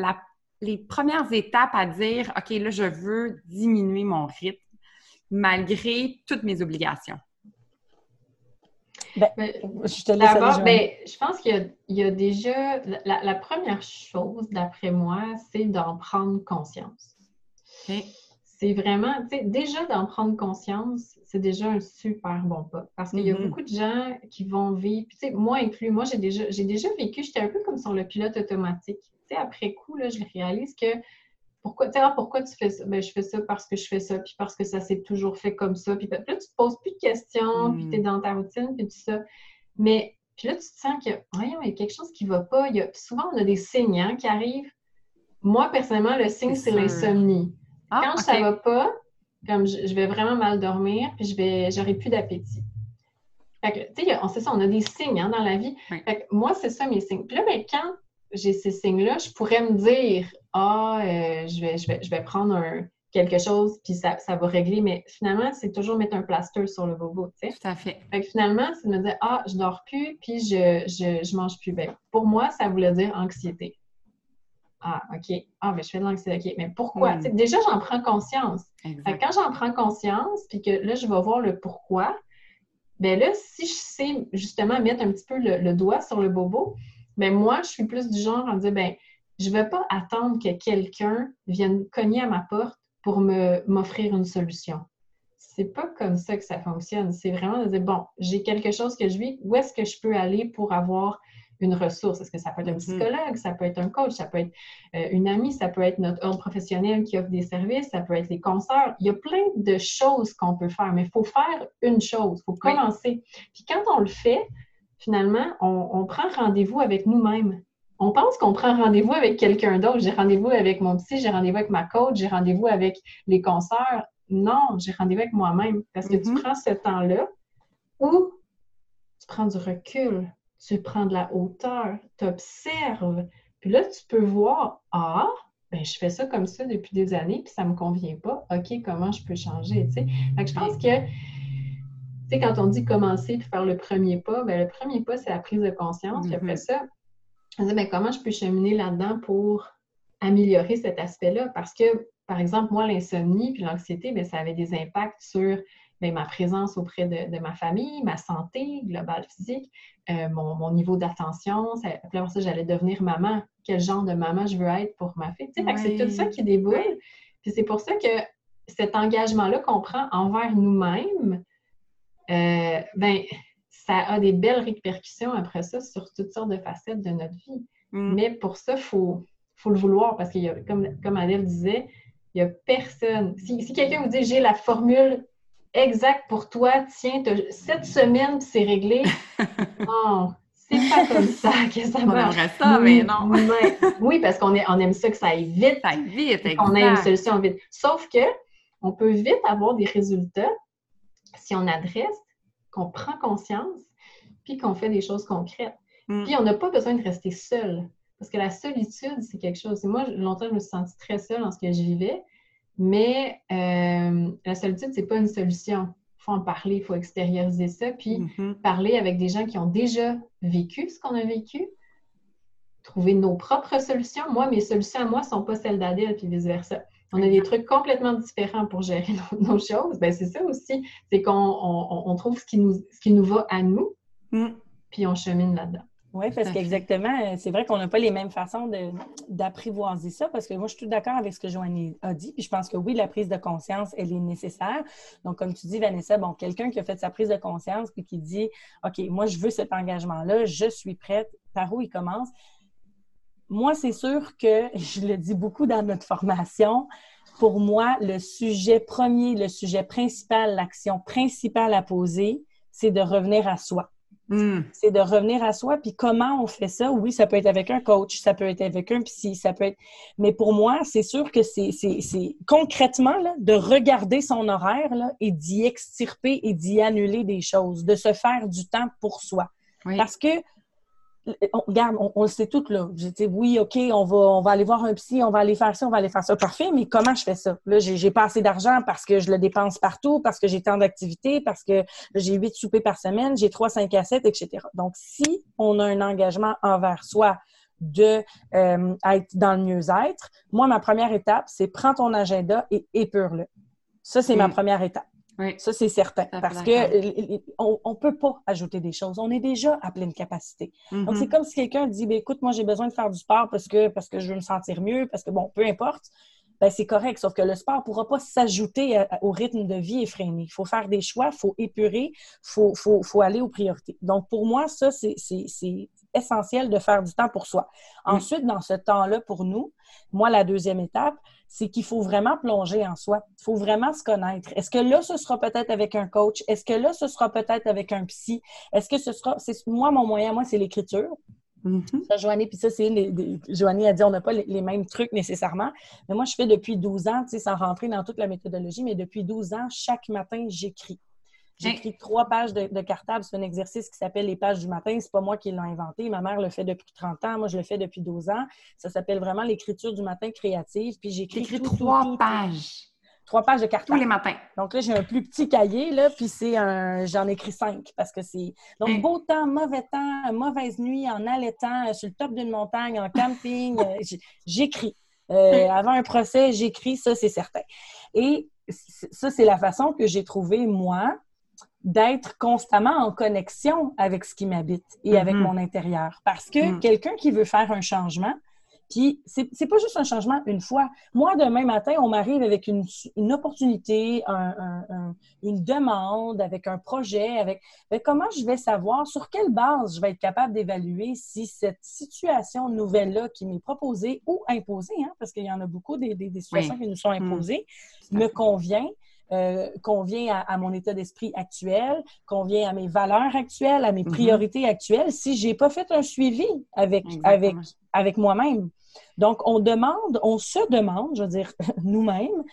les premières étapes à dire, OK, là, je veux diminuer mon rythme malgré toutes mes obligations? Ben, je te laisse ben, je pense qu'il y, a déjà, la, première chose, d'après moi, c'est d'en prendre conscience c'est vraiment, tu sais, déjà d'en prendre conscience, c'est déjà un super bon pas. Parce qu'il y a mm-hmm. beaucoup de gens qui vont vivre, tu sais, moi inclus, moi j'ai déjà, j'ai déjà vécu, j'étais un peu comme sur le pilote automatique. Tu sais, après coup, là, je réalise que pourquoi, tu sais, ah, pourquoi tu fais ça? Ben, je fais ça parce que je fais ça, puis parce que ça s'est toujours fait comme ça. Puis, là, tu te poses plus de questions, puis tu es mm. dans ta routine, puis tout ça. Mais, puis là, tu te sens que, voyons, il y a quelque chose qui va pas. Il y a, souvent, on a des signes hein, qui arrivent. Moi, personnellement, le signe, c'est l'insomnie. Ah, Quand ça va pas, comme je, vais vraiment mal dormir, puis je vais, j'aurai plus d'appétit. Fait que, tu sais, on sait ça, on a des signes hein, dans la vie. Fait que moi, c'est ça mes signes. Puis là, ben, quand j'ai ces signes-là, je pourrais me dire, ah, euh, je, vais, je, vais, je vais prendre quelque chose, puis ça, ça va régler. Mais finalement, c'est toujours mettre un plaster sur le bobo, tu sais. Tout à fait. Fait que finalement, c'est de me dire, ah, je dors plus, puis je, je, je mange plus. bien. pour moi, ça voulait dire anxiété. Ah, OK. Ah, mais je fais de l'anxiété. OK. Mais pourquoi? Hmm. Déjà, j'en prends conscience. quand j'en prends conscience, puis que là, je vais voir le pourquoi, bien là, si je sais justement mettre un petit peu le, doigt sur le bobo, bien moi, je suis plus du genre à me dire, bien, je ne vais pas attendre que quelqu'un vienne cogner à ma porte pour m'offrir une solution. C'est pas comme ça que ça fonctionne. C'est vraiment de dire, bon, j'ai quelque chose que je vis, où est-ce que je peux aller pour avoir une ressource. Est-ce que ça peut être un mm-hmm. psychologue, ça peut être un coach, ça peut être euh, une amie, ça peut être notre ordre professionnel qui offre des services, ça peut être les concerts. Il y a plein de choses qu'on peut faire, mais il faut faire une chose, il faut commencer. Puis quand on le fait, finalement, on, prend rendez-vous avec nous-mêmes. On pense qu'on prend rendez-vous avec quelqu'un d'autre. J'ai rendez-vous avec mon psy, j'ai rendez-vous avec ma coach, j'ai rendez-vous avec les concerts. Non, j'ai rendez-vous avec moi-même parce que tu mm-hmm. prends ce temps-là où tu prends du recul, tu prends de la hauteur, tu observes. Puis là, tu peux voir, ah, ben, je fais ça comme ça depuis des années, puis ça ne me convient pas. OK, comment je peux changer? sais? je pense que, tu sais, quand on dit commencer puis faire le premier pas, ben, le premier pas, c'est la prise de conscience. Puis après ça, on dit, ben, comment je peux cheminer là-dedans pour améliorer cet aspect-là? Parce que, par exemple, moi, l'insomnie puis l'anxiété, ben, ça avait des impacts sur ma présence auprès de, ma famille, ma santé globale physique, euh, mon, niveau d'attention. Après ça, j'allais devenir maman. Quel genre de maman je veux être pour ma fille? C'est tout ça qui déboule. Puis c'est pour ça que cet engagement-là qu'on prend envers nous-mêmes, euh, ben, ça a des belles répercussions après ça sur toutes sortes de facettes de notre vie. Mm. Mais pour ça, il faut, faut, le vouloir parce qu'il y a, comme, comme Adèle disait, il n'y a personne. Si, si quelqu'un vous dit j'ai la formule exact pour toi, tiens, cette semaine, c'est réglé. non, c'est pas comme ça que ça marche. On ça, mais non. oui, parce qu'on on aime ça que ça aille vite. Ça aille vite, On a une solution vite. Sauf que on peut vite avoir des résultats si on adresse, qu'on prend conscience, puis qu'on fait des choses concrètes. Mm. Puis on n'a pas besoin de rester seul. Parce que la solitude, c'est quelque chose. moi, longtemps, je me suis sentie très seule dans ce que je vivais. Mais euh, la solitude, c'est pas une solution. Il faut en parler, il faut extérioriser ça, puis mm-hmm. parler avec des gens qui ont déjà vécu ce qu'on a vécu, trouver nos propres solutions. Moi, mes solutions à moi ne sont pas celles d'Adèle, puis vice-versa. On a des trucs complètement différents pour gérer nos, choses. Ben, c'est ça aussi, c'est qu'on trouve ce qui, nous, ce qui nous va à nous, mm. puis on chemine là-dedans. Oui, parce qu'exactement, euh, c'est vrai qu'on n'a pas les mêmes façons d'apprivoiser ça, parce que moi, je suis tout d'accord avec ce que Joanne a dit, puis je pense que oui, la prise de conscience, elle est nécessaire. Donc, comme tu dis, Vanessa, bon, quelqu'un qui a fait sa prise de conscience, puis qui dit, OK, moi, je veux cet engagement-là, je suis prête, par où il commence? Moi, c'est sûr que, je le dis beaucoup dans notre formation, pour moi, le sujet premier, le sujet principal, l'action principale à poser, c'est de revenir à soi. Hmm. C'est de revenir à soi. Puis comment on fait ça? Oui, ça peut être avec un coach, ça peut être avec un psy, ça peut être. Mais pour moi, c'est sûr que c'est concrètement là, de regarder son horaire là, et d'y extirper et d'y annuler des choses, de se faire du temps pour soi. Parce que on, regarde, on, le sait tout là. J'ai dit oui, OK, on va, on va aller voir un psy, on va aller faire ça, on va aller faire ça. Parfait, mais comment je fais ça? Là, j'ai pas assez d'argent parce que je le dépense partout, parce que j'ai tant d'activités, parce que j'ai huit soupers par semaine, j'ai trois, cinq à sept, etc. Donc, si on a un engagement envers soi de euh, être dans le mieux-être, moi, ma première étape, c'est prends ton agenda et épure-le. Ça, c'est ma mm. première étape. Oui. Ça, c'est certain. parce que on ne peut pas ajouter des choses. On est déjà à pleine capacité. Donc, c'est mm-hmm. comme si quelqu'un dit ben, écoute, moi, j'ai besoin de faire du sport parce que, parce que je veux me sentir mieux, parce que, bon, peu importe. Ben, c'est correct, sauf que le sport ne pourra pas s'ajouter au rythme de vie effréné. Il faut faire des choix, il faut épurer, il faut, faut, faut, aller aux priorités. Donc, pour moi, ça, c'est essentiel de faire du temps pour soi. Ensuite, dans ce temps-là, pour nous, moi, la deuxième étape, c'est qu'il faut vraiment plonger en soi. Il faut vraiment se connaître. Est-ce que là, ce sera peut-être avec un coach? Est-ce que là, ce sera peut-être avec un psy? Est-ce que ce sera... C'est, moi, mon moyen, moi, c'est l'écriture. Mm-hmm. Ça, Joanie, puis ça, c'est... Joanie a dit, on n'a pas les, mêmes trucs nécessairement. Mais moi, je fais depuis 12 ans, tu sais, sans rentrer dans toute la méthodologie, mais depuis 12 ans, chaque matin, j'écris. J'écris trois pages de, cartable. C'est un exercice qui s'appelle les pages du matin. C'est pas moi qui l'ai inventé. Ma mère le fait depuis 30 ans. Moi, je le fais depuis 12 ans. Ça s'appelle vraiment l'écriture du matin créative. Puis j'écris trois pages. trois pages de cartable. Tous les matins. Donc là, j'ai un plus petit cahier, là, puis c'est un... J'en écris cinq parce que c'est... Donc, hein? beau temps, mauvais temps, mauvaise nuit, en allaitant, euh, sur le top d'une montagne, en camping, euh, j'écris. Euh, avant un procès, j'écris, ça, c'est certain. Et ça, c'est la façon que j'ai trouvé, moi, d'être constamment en connexion avec ce qui m'habite et avec mm-hmm. mon intérieur. Parce que mm. quelqu'un qui veut faire un changement, Puis, c'est, pas juste un changement une fois. Moi, demain matin, on m'arrive avec une, une opportunité, une demande, avec un projet, avec ben, comment je vais savoir, sur quelle base je vais être capable d'évaluer si cette situation nouvelle-là qui m'est proposée ou imposée, hein, parce qu'il y en a beaucoup des, des, situations qui nous sont mm. imposées, me convient euh, convient à, mon état d'esprit actuel, convient à mes valeurs actuelles, à mes mhm. priorités actuelles, si j'ai pas fait un suivi avec, avec, avec moi-même. Donc, on demande, on se demande, je veux dire, nous-mêmes,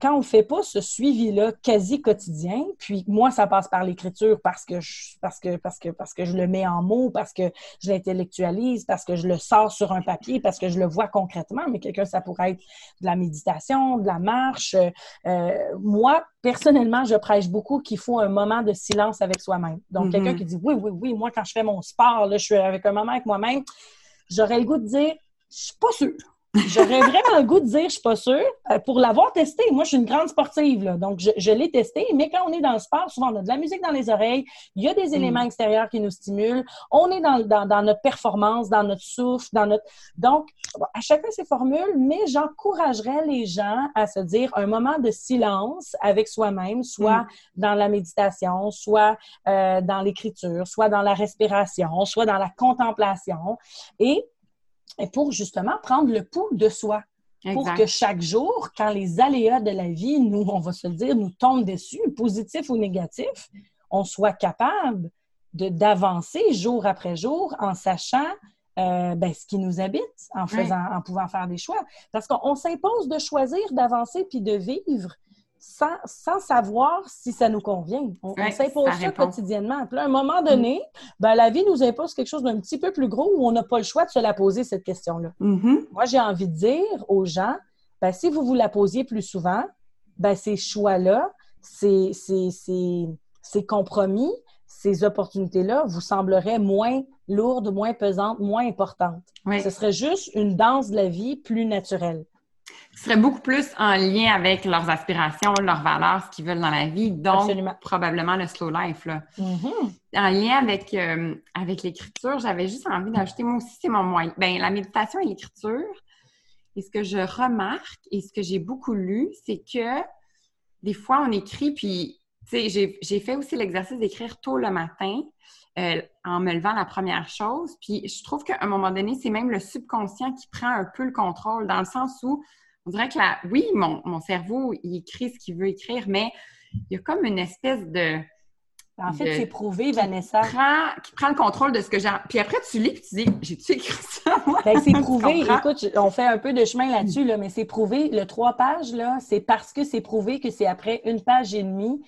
quand on ne fait pas ce suivi-là quasi quotidien, puis moi, ça passe par l'écriture parce que, je, parce, que, parce, que, parce que je le mets en mots, parce que je l'intellectualise, parce que je le sors sur un papier, parce que je le vois concrètement, mais quelqu'un, ça pourrait être de la méditation, de la marche. Euh, moi, personnellement, je prêche beaucoup qu'il faut un moment de silence avec soi-même. Donc, quelqu'un mm-hmm. qui dit, oui, oui, oui, moi, quand je fais mon sport, là, je suis avec un moment avec moi-même, j'aurais le goût de dire, je suis pas sûre. J'aurais vraiment le goût de dire, je suis pas sûre. Euh, pour l'avoir testé, moi, je suis une grande sportive, là, donc je, l'ai testé. Mais quand on est dans le sport, souvent, on a de la musique dans les oreilles, il y a des éléments mm. extérieurs qui nous stimulent. On est dans, dans, notre performance, dans notre souffle, dans notre... Donc, à chacun ses formules, mais j'encouragerais les gens à se dire un moment de silence avec soi-même, soit mm. dans la méditation, soit euh, dans l'écriture, soit dans la respiration, soit dans la contemplation. Et pour justement prendre le pouls de soi. Pour que chaque jour, quand les aléas de la vie, nous, on va se le dire, nous tombent dessus, positifs ou négatifs, on soit capable d'avancer jour après jour en sachant euh, ben, ce qui nous habite, en faisant, en pouvant faire des choix. Parce qu'on s'impose de choisir, d'avancer puis de vivre sans, savoir si ça nous convient. On, s'impose ça, quotidiennement. Puis à un moment donné, ben, la vie nous impose quelque chose d'un petit peu plus gros où on n'a pas le choix de se la poser, cette question-là. Mm-hmm. Moi, j'ai envie de dire aux gens, ben, si vous vous la posiez plus souvent, ben, ces choix-là, ces, ces, compromis, ces opportunités-là vous sembleraient moins lourdes, moins pesantes, moins importantes. Ce serait juste une danse de la vie plus naturelle serait beaucoup plus en lien avec leurs aspirations, leurs valeurs, ce qu'ils veulent dans la vie, donc probablement le slow life. Là. Mm-hmm. En lien avec, euh, avec l'écriture, j'avais juste envie d'ajouter, moi aussi, c'est mon moyen. Ben, la méditation et l'écriture, et ce que je remarque et ce que j'ai beaucoup lu, c'est que des fois, on écrit, puis, tu sais, j'ai fait aussi l'exercice d'écrire tôt le matin. Euh, en me levant la première chose. Puis je trouve qu'à un moment donné, c'est même le subconscient qui prend un peu le contrôle, dans le sens où on dirait que là, oui, mon, mon cerveau, il écrit ce qu'il veut écrire, mais il y a comme une espèce de en fait, c'est prouvé, Vanessa. Qui prend, qui prend, le contrôle de ce que j'ai. Puis après, tu lis, puis tu dis, j'ai-tu écrit ça? Ben, c'est prouvé. Écoute, on fait un peu de chemin là-dessus, là, mais c'est prouvé. Le trois pages, là, c'est parce que c'est prouvé que c'est après une page et demie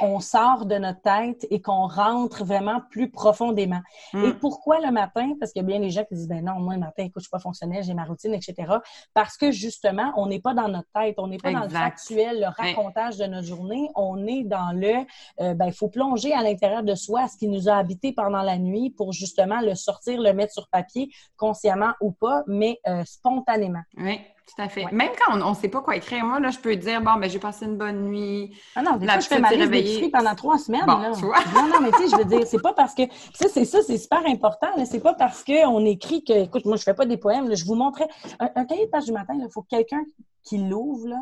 qu'on sort de notre tête et qu'on rentre vraiment plus profondément. Hmm. Et pourquoi le matin? Parce qu'il y a bien des gens qui disent, ben non, moi, le matin, écoute, je suis pas fonctionnel, j'ai ma routine, etc. Parce que justement, on n'est pas dans notre tête, on n'est pas dans le factuel, le racontage de notre journée. On est dans le, euh, ben, il faut plonger à l'intérieur de soi ce qui nous a habité pendant la nuit pour justement le sortir, le mettre sur papier, consciemment ou pas, mais euh, spontanément. Oui, tout à fait. Même quand on ne sait pas quoi écrire, moi, là, je peux dire, bon, ben, j'ai passé une bonne nuit. Ah non, des fois, je fais ma liste pendant trois semaines. là. Non, non, mais tu sais, je veux dire, c'est pas parce que. Ça, c'est ça, c'est super important. C'est pas parce qu'on écrit que. Écoute, moi, je fais pas des poèmes. je vous montrais. Un, cahier de page du matin, il faut que quelqu'un qui l'ouvre, là,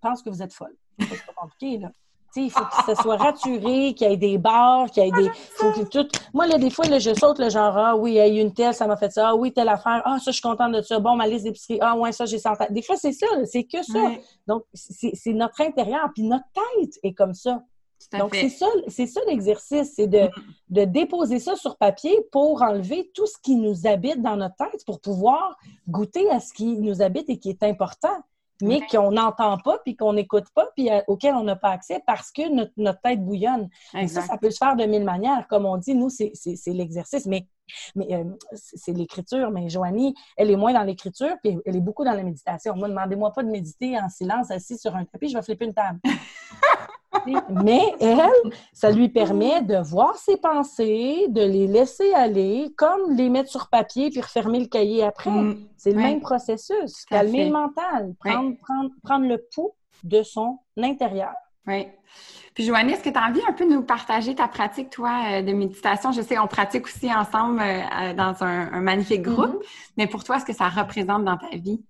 pense que vous êtes folle. C'est pas compliqué, là il faut que ça soit raturé, qu'il y ait des barres, qu'il y ait des. Faut que tout... Moi, là, des fois, là, je saute le genre Ah oui, il y a eu une telle, ça m'a fait ça. Ah oui, telle affaire. Ah, ça, je suis contente de ça. Bon, ma liste d'épicerie. Ah ouais, ça, j'ai senti. Des fois, c'est ça, c'est que ça. Donc, c'est notre intérieur. Puis notre tête est comme ça. Donc, c'est ça, c'est ça l'exercice, c'est de, de déposer ça sur papier pour enlever tout ce qui nous habite dans notre tête pour pouvoir goûter à ce qui nous habite et qui est important mais qu'on n'entend pas, puis qu'on n'écoute pas, puis euh, auquel on n'a pas accès parce que notre, tête bouillonne. ça, ça peut se faire de mille manières. Comme on dit, nous, c'est l'exercice, mais, mais euh, c'est l'écriture. Mais Joanie, elle est moins dans l'écriture, puis elle est beaucoup dans la méditation. Moi, demandez-moi pas de méditer en silence, assis sur un tapis, je vais flipper une table. Mais elle, ça lui permet de voir ses pensées, de les laisser aller, comme les mettre sur papier puis refermer le cahier après. Mm. C'est le même processus. Calmer le mental, prendre, prendre, prendre le pouls de son intérieur. Oui. Puis Joannie, est-ce que tu as envie un peu de nous partager ta pratique, toi, euh, de méditation? Je sais qu'on pratique aussi ensemble euh, dans un, magnifique groupe, mm-hmm. mais pour toi, est-ce que ça représente dans ta vie?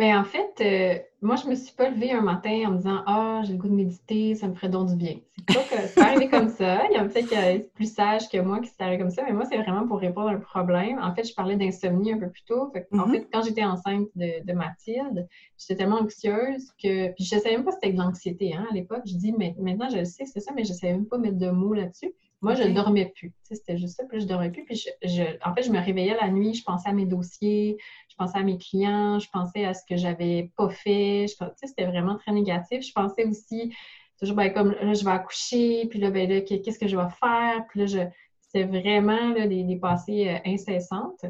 Bien, en fait, euh, moi, je me suis pas levée un matin en me disant Ah, j'ai le goût de méditer, ça me ferait donc du bien. C'est pas que c'est arrivé comme ça. Il y a peut-être qui est plus sage que moi qui s'est arrivé comme ça, mais moi, c'est vraiment pour répondre à un problème. En fait, je parlais d'insomnie un peu plus tôt. En mm-hmm. fait, quand j'étais enceinte de, Mathilde, j'étais tellement anxieuse que. Puis je savais même pas si c'était de l'anxiété hein, à l'époque. Je dis mais maintenant, je le sais c'est ça, mais je savais même pas mettre de mots là-dessus. Moi, je ne dormais plus. C'était juste ça. Puis je dormais plus. Puis je, en fait, je me réveillais la nuit, je pensais à mes dossiers, je pensais à mes clients, je pensais à ce que j'avais pas fait. C'était vraiment très négatif. Je pensais aussi, toujours, ben, comme là, je vais accoucher, puis là, ben, là qu'est-ce que je vais faire? Puis là, je, c'était vraiment là, des, pensées euh, incessantes.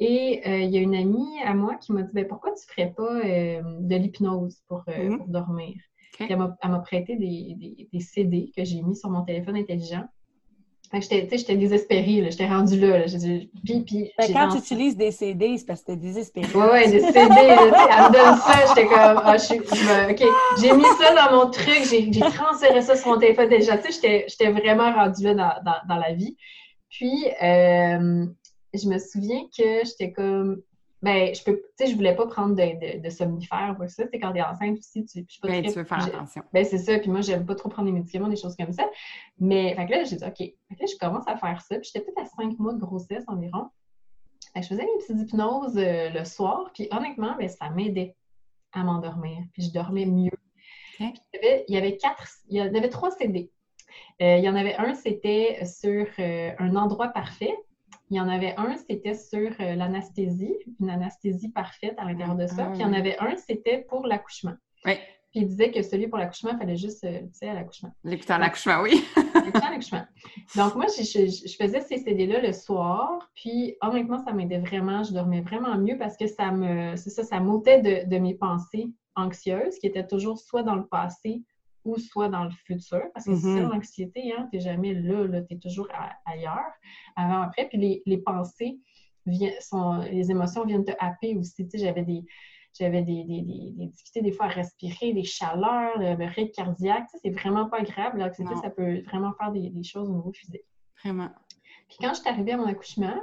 Et euh, il y a une amie à moi qui m'a dit ben, pourquoi tu ne ferais pas euh, de l'hypnose pour, mm-hmm. pour dormir? Elle m'a prêté des, des, CD que j'ai mis sur mon téléphone intelligent. J'étais désespérée, j'étais rendue là. Dit, puis, puis, quand tu utilises des CD, c'est parce que t'es désespérée. Oui, oui, des CD. elle me donne ça, j'étais comme, ah, je suis, OK. J'ai mis ça dans mon truc, j'ai transféré ça sur mon téléphone. Tu sais, j'étais vraiment rendue là dans, dans, dans, la vie. Puis, euh, je me souviens que j'étais comme, ben, je peux, tu sais, je voulais pas prendre de, de, somnifères ou ça. Tu quand t'es enceinte aussi, tu, je ben, tu veux faire attention. Ben, c'est ça. Puis moi, j'aime pas trop prendre des médicaments, des choses comme ça. Mais, fait que là, j'ai dit, OK. Fait que là, je commence à faire ça. Puis j'étais peut-être à cinq mois de grossesse environ. Fait que je faisais mes petites hypnoses euh, le soir. Puis honnêtement, ben, ça m'aidait à m'endormir. Puis je dormais mieux. il, y avait, il, y avait, quatre, il y avait trois CD. Euh, il y en avait un, c'était sur euh, un endroit parfait. Il y en avait un, c'était sur euh, l'anesthésie, une anesthésie parfaite à l'intérieur de ça. Puis il y en ah. avait un, c'était pour l'accouchement. Oui. Puis il disait que celui pour l'accouchement, il fallait juste, euh, tu sais, à l'accouchement. L'écouteur à l'accouchement, oui. L'écouteur à l'accouchement. Donc, moi, je, je, faisais ces CD-là le soir. Puis, honnêtement, ça m'aidait vraiment. Je dormais vraiment mieux parce que ça me, c'est ça, ça m'ôtait de, de mes pensées anxieuses qui étaient toujours soit dans le passé ou soit dans le futur. Parce que c'est mm-hmm. l'anxiété, hein, tu n'es jamais là, là tu es toujours ailleurs, avant, après. Puis les, pensées, sont, les émotions viennent te happer aussi. Tu sais, j'avais des, j'avais des, des, des, difficultés des fois à respirer, des chaleurs, le rythme cardiaque. C'est vraiment pas agréable. L'anxiété, ça peut vraiment faire des, choses au niveau physique. Vraiment. Puis quand je suis arrivée à mon accouchement,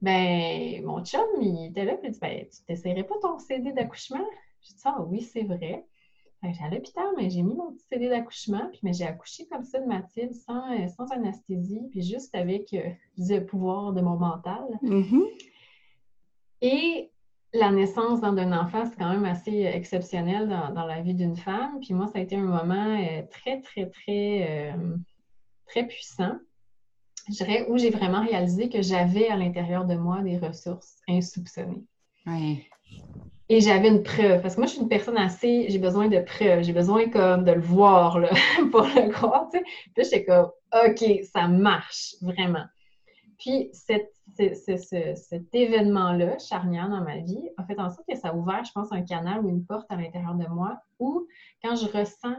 ben mon chum, il était là, puis il dit ben, Tu t'essayerais pas ton CD d'accouchement? Je dis Ah oui, c'est vrai. J'étais à l'hôpital, mais j'ai mis mon petit CD d'accouchement, puis mais j'ai accouché comme ça de Mathilde, sans, euh, sans anesthésie, puis juste avec euh, le pouvoir de mon mental. Mm-hmm. Et la naissance d'un enfant, c'est quand même assez exceptionnel dans, la vie d'une femme. Puis moi, ça a été un moment euh, très, très, très, très puissant. Je dirais où j'ai vraiment réalisé que j'avais à l'intérieur de moi des ressources insoupçonnées. Oui. Et j'avais une preuve, parce que moi, je suis une personne assez, j'ai besoin de preuves, j'ai besoin comme de le voir là, pour le croire, tu sais. Puis j'étais comme, OK, ça marche, vraiment. Puis cet événement-là, charnière dans ma vie, a fait en sorte que ça a ouvert, je pense, un canal ou une porte à l'intérieur de moi où, quand je ressens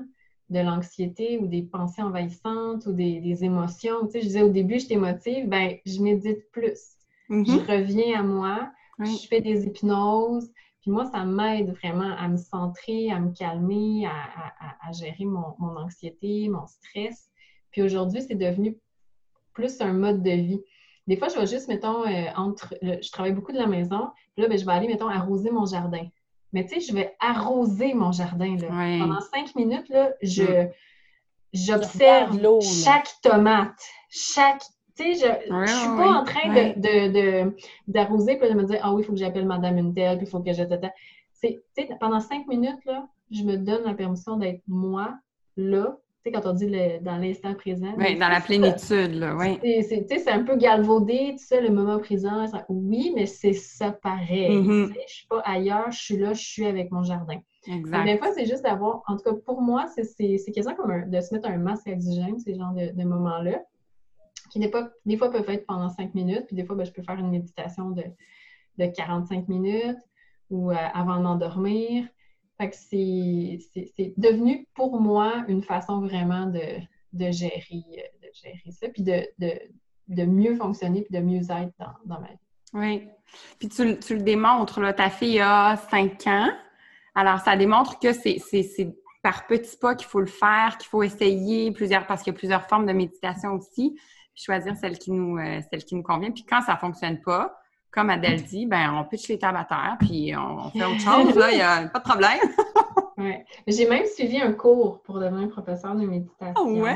de l'anxiété ou des pensées envahissantes ou des, émotions, tu sais, je disais au début, je t'émotive, ben je médite plus. Mm-hmm. Je reviens à moi, je fais des hypnoses, moi, ça m'aide vraiment à me centrer, à me calmer, à, gérer mon, anxiété, mon stress. Puis aujourd'hui, c'est devenu plus un mode de vie. Des fois, je vais juste, mettons, euh, entre. je travaille beaucoup de la maison, puis là, ben, je vais aller, mettons, arroser mon jardin. Mais tu sais, je vais arroser mon jardin. Là. Pendant cinq minutes, là, je, mm. j'observe chaque tomate, chaque tu sais, je ne suis pas en train de, d'arroser de, de me dire Ah oui, il faut que j'appelle Madame une telle, puis il faut que je. C'est, pendant cinq minutes, là, je me donne la permission d'être moi, là. Tu sais, quand on dit dans l'instant présent. Oui, dans la plénitude, là, oui. C'est un peu galvaudé, tu sais, le moment présent. oui, mais c'est ça pareil. Mm-hmm. Je ne suis pas ailleurs, je suis là, je suis avec mon jardin. Exact. des fois, c'est juste d'avoir, en tout cas pour moi, c'est quasiment comme de se mettre un masque oxygène, ces genres de, de moments-là qui des fois, des fois peuvent être pendant cinq minutes, puis des fois, ben, je peux faire une méditation de, de 45 minutes ou euh, avant de m'endormir. Fait que c'est devenu pour moi une façon vraiment de, de, gérer, de gérer ça, puis de, de, mieux fonctionner, puis de mieux être dans, dans ma vie. Oui. Puis tu, tu le démontres, là, ta fille a 5 ans. Alors, ça démontre que c'est par petits pas qu'il faut le faire, qu'il faut essayer plusieurs, parce qu'il y a plusieurs formes de méditation aussi, choisir celle qui nous, euh, celle qui nous convient. Puis quand ça fonctionne pas, comme Adèle dit, ben on pitch les tables à terre, puis on, fait autre chose, là, il n'y a pas de problème. ouais. J'ai même suivi un cours pour devenir professeur de méditation. Oh ouais!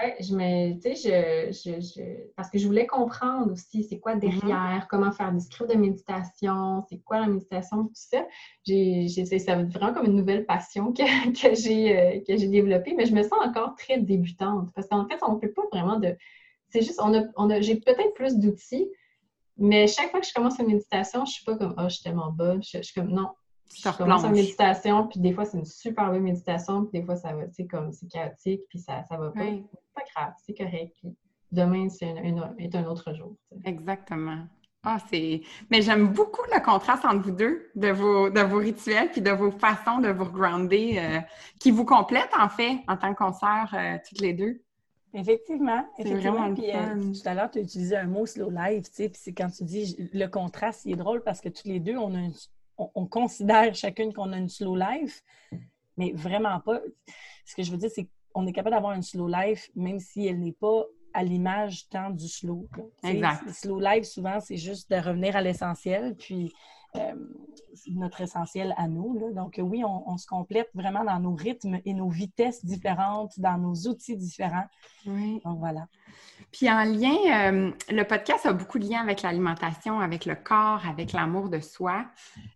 Ouais, je me, sais, je, je, parce que je voulais comprendre aussi c'est quoi derrière, comment faire des scripts de méditation, c'est quoi la méditation, tout ça. J'ai, ça vraiment comme une nouvelle passion que, que j'ai, euh, que j'ai développée, mais je me sens encore très débutante parce qu'en fait, on ne peut pas vraiment de... C'est juste, on a, on a, j'ai peut-être plus d'outils, mais chaque fois que je commence une méditation, je suis pas comme, oh, je suis tellement bonne. Je, suis comme, non. Je commence une méditation, puis des fois, c'est une super bonne méditation, puis des fois, ça va, tu sais, comme, c'est chaotique, puis ça, ça va pas. pas grave, c'est correct. Puis demain, c'est est un autre jour. Exactement. Ah, c'est. Mais j'aime beaucoup le contraste entre vous deux, de vos, de vos rituels puis de vos façons de vous grounder, euh, qui vous complètent en fait en tant que concert, euh, toutes les deux. Effectivement, effectivement. Puis, euh, tout à l'heure, tu as utilisé un mot slow life, tu sais, puis c'est quand tu dis le contraste, il est drôle parce que tous les deux, on, a on, considère chacune qu'on a une slow life, mais vraiment pas. Ce que je veux dire, c'est qu'on est capable d'avoir une slow life, même si elle n'est pas à l'image tant du slow. Exact. Slow life, souvent, c'est juste de revenir à l'essentiel, puis euh, notre essentiel à nous. Donc oui, on, se complète vraiment dans nos rythmes et nos vitesses différentes, dans nos outils différents. Oui. Donc voilà. Puis en lien, euh, le podcast a beaucoup de liens avec l'alimentation, avec le corps, avec l'amour de soi.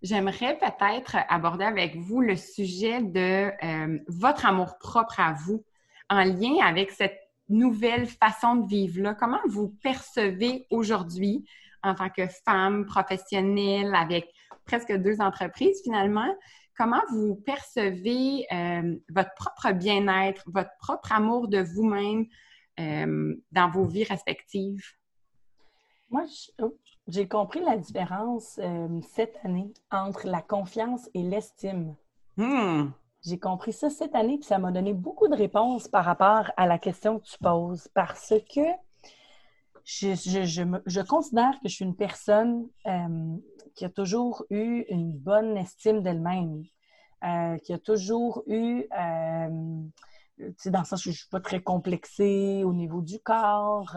J'aimerais peut-être aborder avec vous le sujet de euh, votre amour propre à vous en lien avec cette nouvelle façon de vivre-là. Comment vous percevez aujourd'hui en tant que femme professionnelle avec presque deux entreprises finalement. Comment vous percevez euh, votre propre bien-être, votre propre amour de vous-même euh, dans vos vies respectives? Moi, oh, j'ai compris la différence euh, cette année entre la confiance et l'estime. Hmm. J'ai compris ça cette année, puis ça m'a donné beaucoup de réponses par rapport à la question que tu poses. Parce que je, considère que je suis une personne euh, qui a toujours eu une bonne estime d'elle-même, euh, qui a toujours eu, euh, dans le sens que je ne suis pas très complexée au niveau du corps,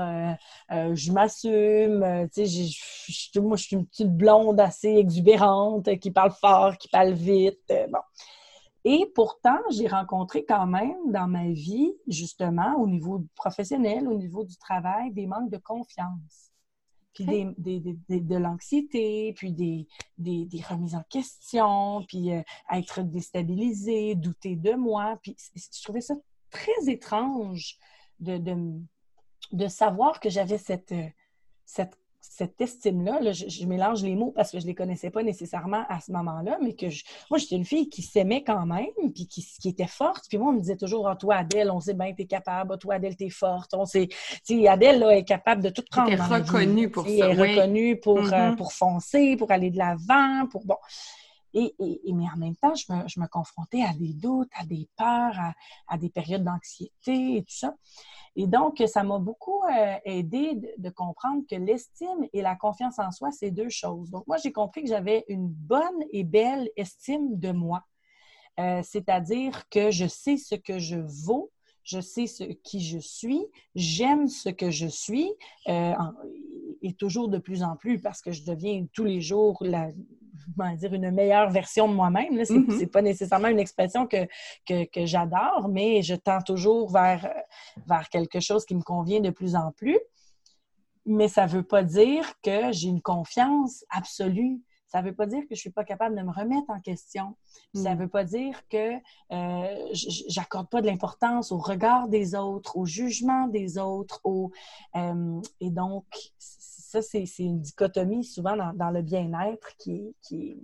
je m'assume, moi je suis une petite blonde assez exubérante, qui parle fort, qui parle vite, bon. Et pourtant, j'ai rencontré quand même dans ma vie, justement, au niveau professionnel, au niveau du travail, des manques de confiance. Puis de l'anxiété, puis des, remises en question, puis euh, être déstabilisé, douter de moi. Puis je trouvais ça très étrange de, de savoir que j'avais cette, cette cette estime-là, je, mélange les mots parce que je ne les connaissais pas nécessairement à ce moment-là, mais que moi, j'étais une fille qui s'aimait quand même, puis qui, était forte. Puis moi, on me disait toujours, ah, toi, Adèle, on sait bien que tu es capable. Toi, Adèle, tu es forte. On sait, Adèle, là, est capable de tout prendre. Elle est reconnue pour ça. Elle est reconnue pour, euh, mm-hmm. pour foncer, pour aller de l'avant, pour. Bon. Et, mais en même temps, je me, confrontais à des doutes, à des peurs, à des périodes d'anxiété et tout ça. Et donc, ça m'a beaucoup euh, aidé de, comprendre que l'estime et la confiance en soi, c'est deux choses. Donc, moi, j'ai compris que j'avais une bonne et belle estime de moi. Euh, c'est-à-dire que je sais ce que je vaux, je sais ce, qui je suis, j'aime ce que je suis, euh, et toujours de plus en plus parce que je deviens tous les jours la, dire, une meilleure version de moi-même. Ce n'est mm-hmm. pas nécessairement une expression que, que, j'adore, mais je tends toujours vers, vers quelque chose qui me convient de plus en plus. Mais ça ne veut pas dire que j'ai une confiance absolue ça ne veut pas dire que je ne suis pas capable de me remettre en question. Ça ne mm. veut pas dire que euh, j'accorde pas de l'importance au regard des autres, au jugement des autres. Au, euh, et donc, ça, c'est une dichotomie souvent dans, le bien-être qui, qui,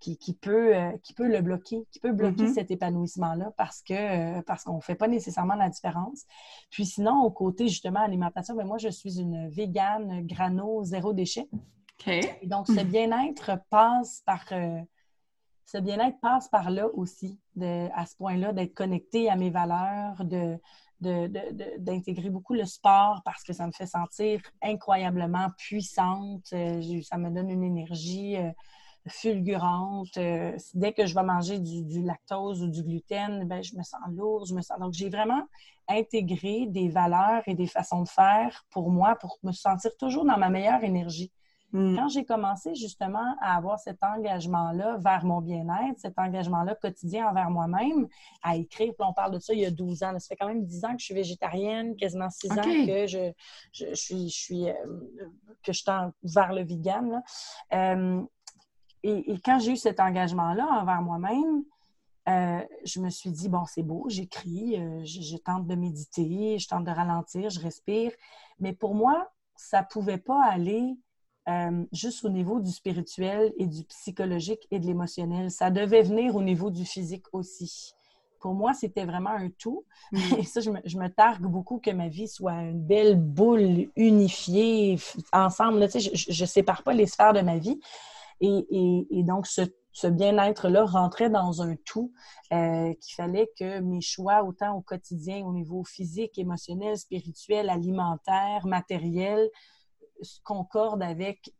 qui, peut, euh, qui peut le bloquer, qui peut bloquer mm-hmm. cet épanouissement-là parce que euh, parce qu'on ne fait pas nécessairement la différence. Puis sinon, au côté justement alimentation, ben moi, je suis une végane grano zéro déchet. donc, ce bien-être passe par euh, ce bien-être passe par là aussi, de, à ce point-là, d'être connecté à mes valeurs, de, d'intégrer beaucoup le sport parce que ça me fait sentir incroyablement puissante. ça me donne une énergie fulgurante. Euh, dès que je vais manger du, lactose ou du gluten, ben, je me sens lourde, je me sens... Donc, j'ai vraiment intégré des valeurs et des façons de faire pour moi, pour me sentir toujours dans ma meilleure énergie. Mm. Quand j'ai commencé justement à avoir cet engagement-là vers mon bien-être, cet engagement-là quotidien envers moi-même, à écrire, puis on parle de ça il y a 12 ans. Ça fait quand même 10 ans que je suis végétarienne, quasiment 6 ans que je, je, suis, je suis euh, que je tends vers le vegan. Euh, et, quand j'ai eu cet engagement-là envers moi-même, euh, je me suis dit, bon, c'est beau, j'écris, je, je, tente de méditer, je tente de ralentir, je respire. Mais pour moi, ça ne pouvait pas aller euh, juste au niveau du spirituel et du psychologique et de l'émotionnel. Ça devait venir au niveau du physique aussi. Pour moi, c'était vraiment un tout. Mm. Et ça, je me, targue beaucoup que ma vie soit une belle boule unifiée ensemble. je ne sépare pas les sphères de ma vie. Et, donc, ce, bien-être-là rentrait dans un tout euh, qu'il fallait que mes choix, autant au quotidien, au niveau physique, émotionnel, spirituel, alimentaire, matériel, concorde avec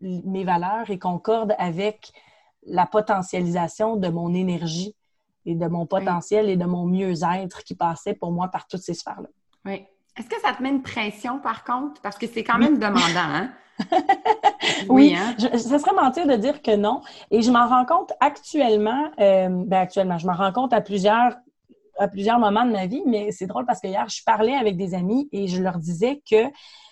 mes valeurs et concorde avec la potentialisation de mon énergie et de mon potentiel et de mon mieux-être qui passait pour moi par toutes ces sphères-là. Oui. Est-ce que ça te met une pression, par contre? Parce que c'est quand même demandant, hein? oui, hein? ce serait mentir de dire que non. Et je m'en rends compte actuellement, euh, ben actuellement, je m'en rends compte à plusieurs, à plusieurs moments de ma vie, mais c'est drôle parce que hier, je parlais avec des amis et je leur disais que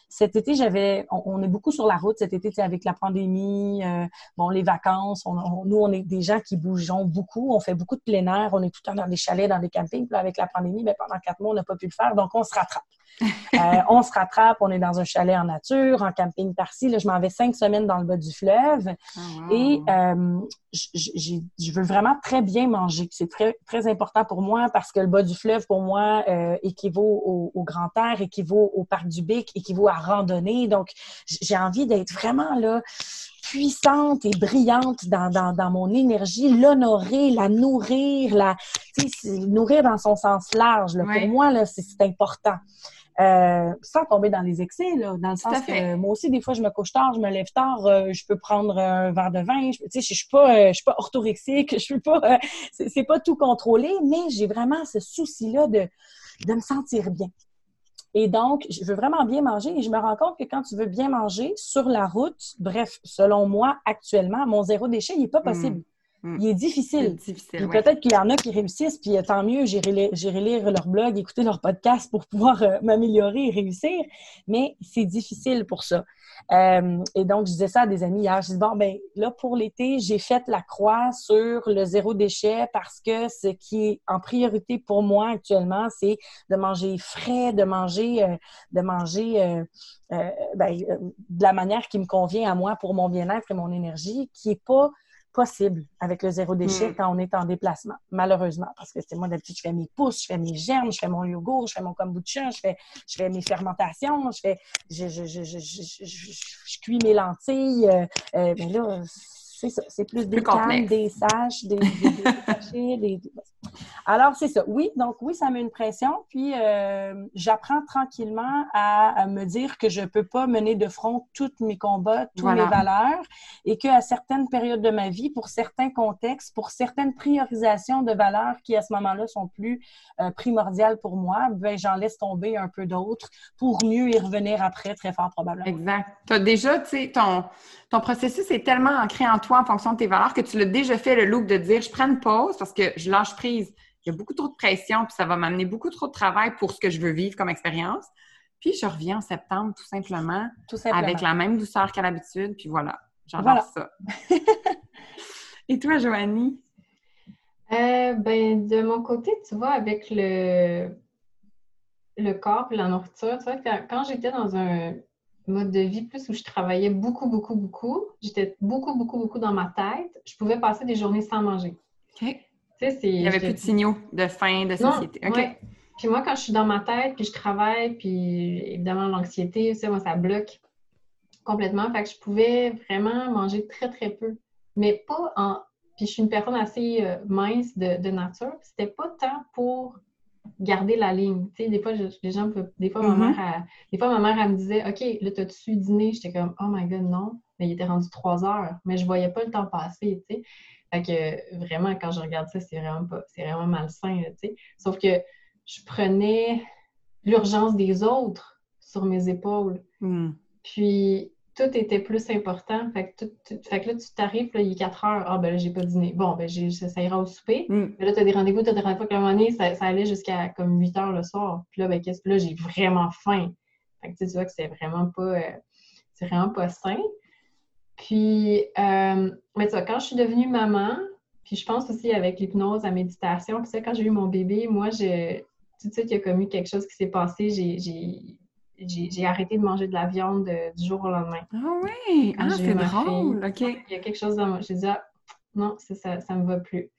cet été, j'avais, on, est beaucoup sur la route cet été, avec la pandémie, euh, bon, les vacances. nous, on est des gens qui bougeons beaucoup. On fait beaucoup de plein air. On est tout le temps dans des chalets, dans des campings. Puis avec la pandémie, bien, pendant quatre mois, on n'a pas pu le faire. Donc, on se rattrape. Euh, on se rattrape. On est dans un chalet en nature, en camping par-ci. Là, je m'en vais cinq semaines dans le bas du fleuve. Ah, Et euh, je veux vraiment très bien manger. C'est très, très important pour moi parce que le bas du fleuve, pour moi, équivaut au, au, grand air, équivaut au parc du Bic, équivaut à randonnée. Donc, j'ai envie d'être vraiment là puissante et brillante dans, dans, mon énergie, l'honorer, la nourrir, la nourrir dans son sens large. Pour moi, là, c'est, important. Euh, sans tomber dans les excès, là, dans le sens que moi aussi, des fois, je me couche tard, je me lève tard, euh, je peux prendre un verre de vin, je, je, je suis pas, euh, je suis pas orthorexique, je suis pas, c'est, pas tout contrôlé, mais j'ai vraiment ce souci-là de, de me sentir bien. Et donc, je veux vraiment bien manger et je me rends compte que quand tu veux bien manger sur la route, bref, selon moi, actuellement, mon zéro déchet, il n'est pas possible. Mm. Mm. Il est difficile. difficile Peut-être qu'il y en a qui réussissent, puis tant mieux, j'irai lire leur blog, écouter leur podcast pour pouvoir euh, m'améliorer et réussir, mais c'est difficile pour ça. Euh, et donc, je disais ça à des amis hier. Je dis, bon, ben là, pour l'été, j'ai fait la croix sur le zéro déchet parce que ce qui est en priorité pour moi actuellement, c'est de manger frais, de manger, euh, de manger euh, ben, de la manière qui me convient à moi pour mon bien-être et mon énergie, qui est pas possible avec le zéro déchet mm. quand on est en déplacement, malheureusement. Parce que c'est moi, d'habitude, je fais mes pousses, je fais mes germes, je fais mon yogourt, je fais mon kombucha, je fais, je fais mes fermentations, je fais, je, je, je, je cuis mes lentilles. Euh, euh, mais là, c'est ça. C'est plus, des cannes, des saches, des, des, des, Alors, c'est ça. Oui, donc oui, ça met une pression. Puis, euh, j'apprends tranquillement à, me dire que je ne peux pas mener de front tous mes combats, toutes mes valeurs, et qu'à certaines périodes de ma vie, pour certains contextes, pour certaines priorisations de valeurs qui, à ce moment-là, sont plus euh, primordiales pour moi, ben, j'en laisse tomber un peu d'autres pour mieux y revenir après, très fort probablement. Exact. Tu as déjà, tu sais, ton, ton processus est tellement ancré en toi en fonction de tes valeurs que tu l'as déjà fait le look de dire je prends une pause parce que je lâche prise. Il y a beaucoup trop de pression puis ça va m'amener beaucoup trop de travail pour ce que je veux vivre comme expérience. Puis je reviens en septembre tout simplement, tout simplement. avec la même douceur qu'à l'habitude. Puis voilà, j'adore ça. Et toi, Joanie? Euh, ben, de mon côté, tu vois, avec le, le corps et la nourriture, tu vois, quand j'étais dans un, mode de vie plus où je travaillais beaucoup, beaucoup, beaucoup. J'étais beaucoup, beaucoup, beaucoup dans ma tête. Je pouvais passer des journées sans manger. Il n'y avait plus de signaux de faim, de société. OK. Puis moi, quand je suis dans ma tête, puis je travaille, puis évidemment, l'anxiété, ça, moi, ça bloque complètement. Fait que je pouvais vraiment manger très, très peu. Mais pas en. Puis je suis une personne assez euh, mince de, de nature. C'était pas tant pour garder la ligne. Tu sais, des fois, les gens peuvent, des fois, ma mm-hmm. mère, des fois, ma mère, elle me disait, OK, là, t'as-tu dîné? J'étais comme, oh my God, non. mais il était rendu trois heures. Mais je voyais pas le temps passer, tu sais. Fait que vraiment, quand je regarde ça, c'est vraiment pas, c'est vraiment malsain, tu sais. Sauf que je prenais l'urgence des autres sur mes épaules. Hmm. Puis tout était plus important. Fait que, fait que là, tu t'arrives, il est 4 heures. Ah, ben là, j'ai pas dîné. Bon, ben, ça, ira au souper. Mais là, tu as des rendez-vous, tu as des rendez-vous. À un moment donné, ça, allait jusqu'à comme 8 heures le soir. Puis là, ben, qu'est-ce que là, j'ai vraiment faim. Fait que tu vois que c'est vraiment pas, euh, c'est vraiment pas sain. Puis, euh, mais tu vois, quand je suis devenue maman, puis je pense aussi avec l'hypnose, la méditation, puis ça, quand j'ai eu mon bébé, moi, je, tout de suite, il y a comme eu quelque chose qui s'est passé. J'ai arrêté de manger de la viande euh, du jour au lendemain. Ah oui! Ah, c'est drôle! OK. Il y a quelque chose dans moi. J'ai dit, ah, non, ça ne me va plus.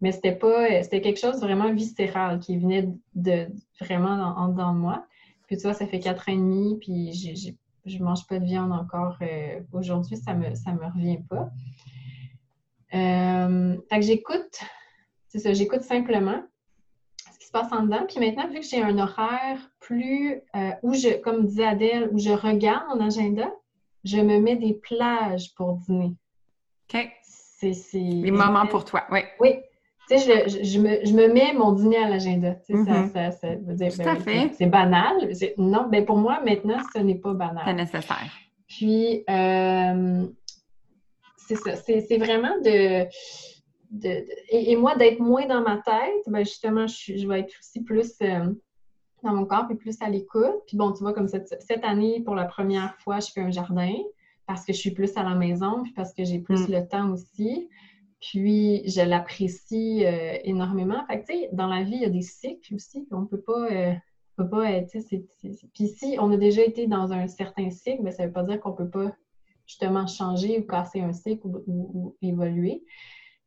Mais c'était pas, c'était quelque chose vraiment viscéral qui venait de, vraiment en dedans de moi. Puis tu vois, ça fait quatre ans et demi, puis j'ai je ne mange pas de viande encore euh, aujourd'hui, ça ne me, ça me revient pas. Euh, fait que j'écoute, c'est ça, j'écoute simplement passe en dedans. Puis maintenant, vu que j'ai un horaire plus, euh, où je, comme disait Adèle, où je regarde mon agenda, je me mets des plages pour dîner. OK. C'est, Les moments pour toi, oui. Oui, tu sais, je, me, mets mon dîner à l'agenda. Tu sais, ça, mm-hmm. veut dire, ben fait. C'est banal. Non, ben pour moi, maintenant, ce n'est pas banal. C'est nécessaire. Puis, euh, c'est ça. C'est vraiment de... et, moi, d'être moins dans ma tête, ben justement, je, vais être aussi plus euh, dans mon corps, puis plus à l'écoute. Puis bon, tu vois, comme cette, cette, année, pour la première fois, je fais un jardin parce que je suis plus à la maison, puis parce que j'ai plus mm. le temps aussi. Puis, je l'apprécie euh, énormément. Fait que, tu sais, dans la vie, il y a des cycles aussi. On peut pas, euh, peut pas être, Puis si on a déjà été dans un certain cycle, ben, ça veut pas dire qu'on peut pas justement changer ou casser un cycle ou, évoluer.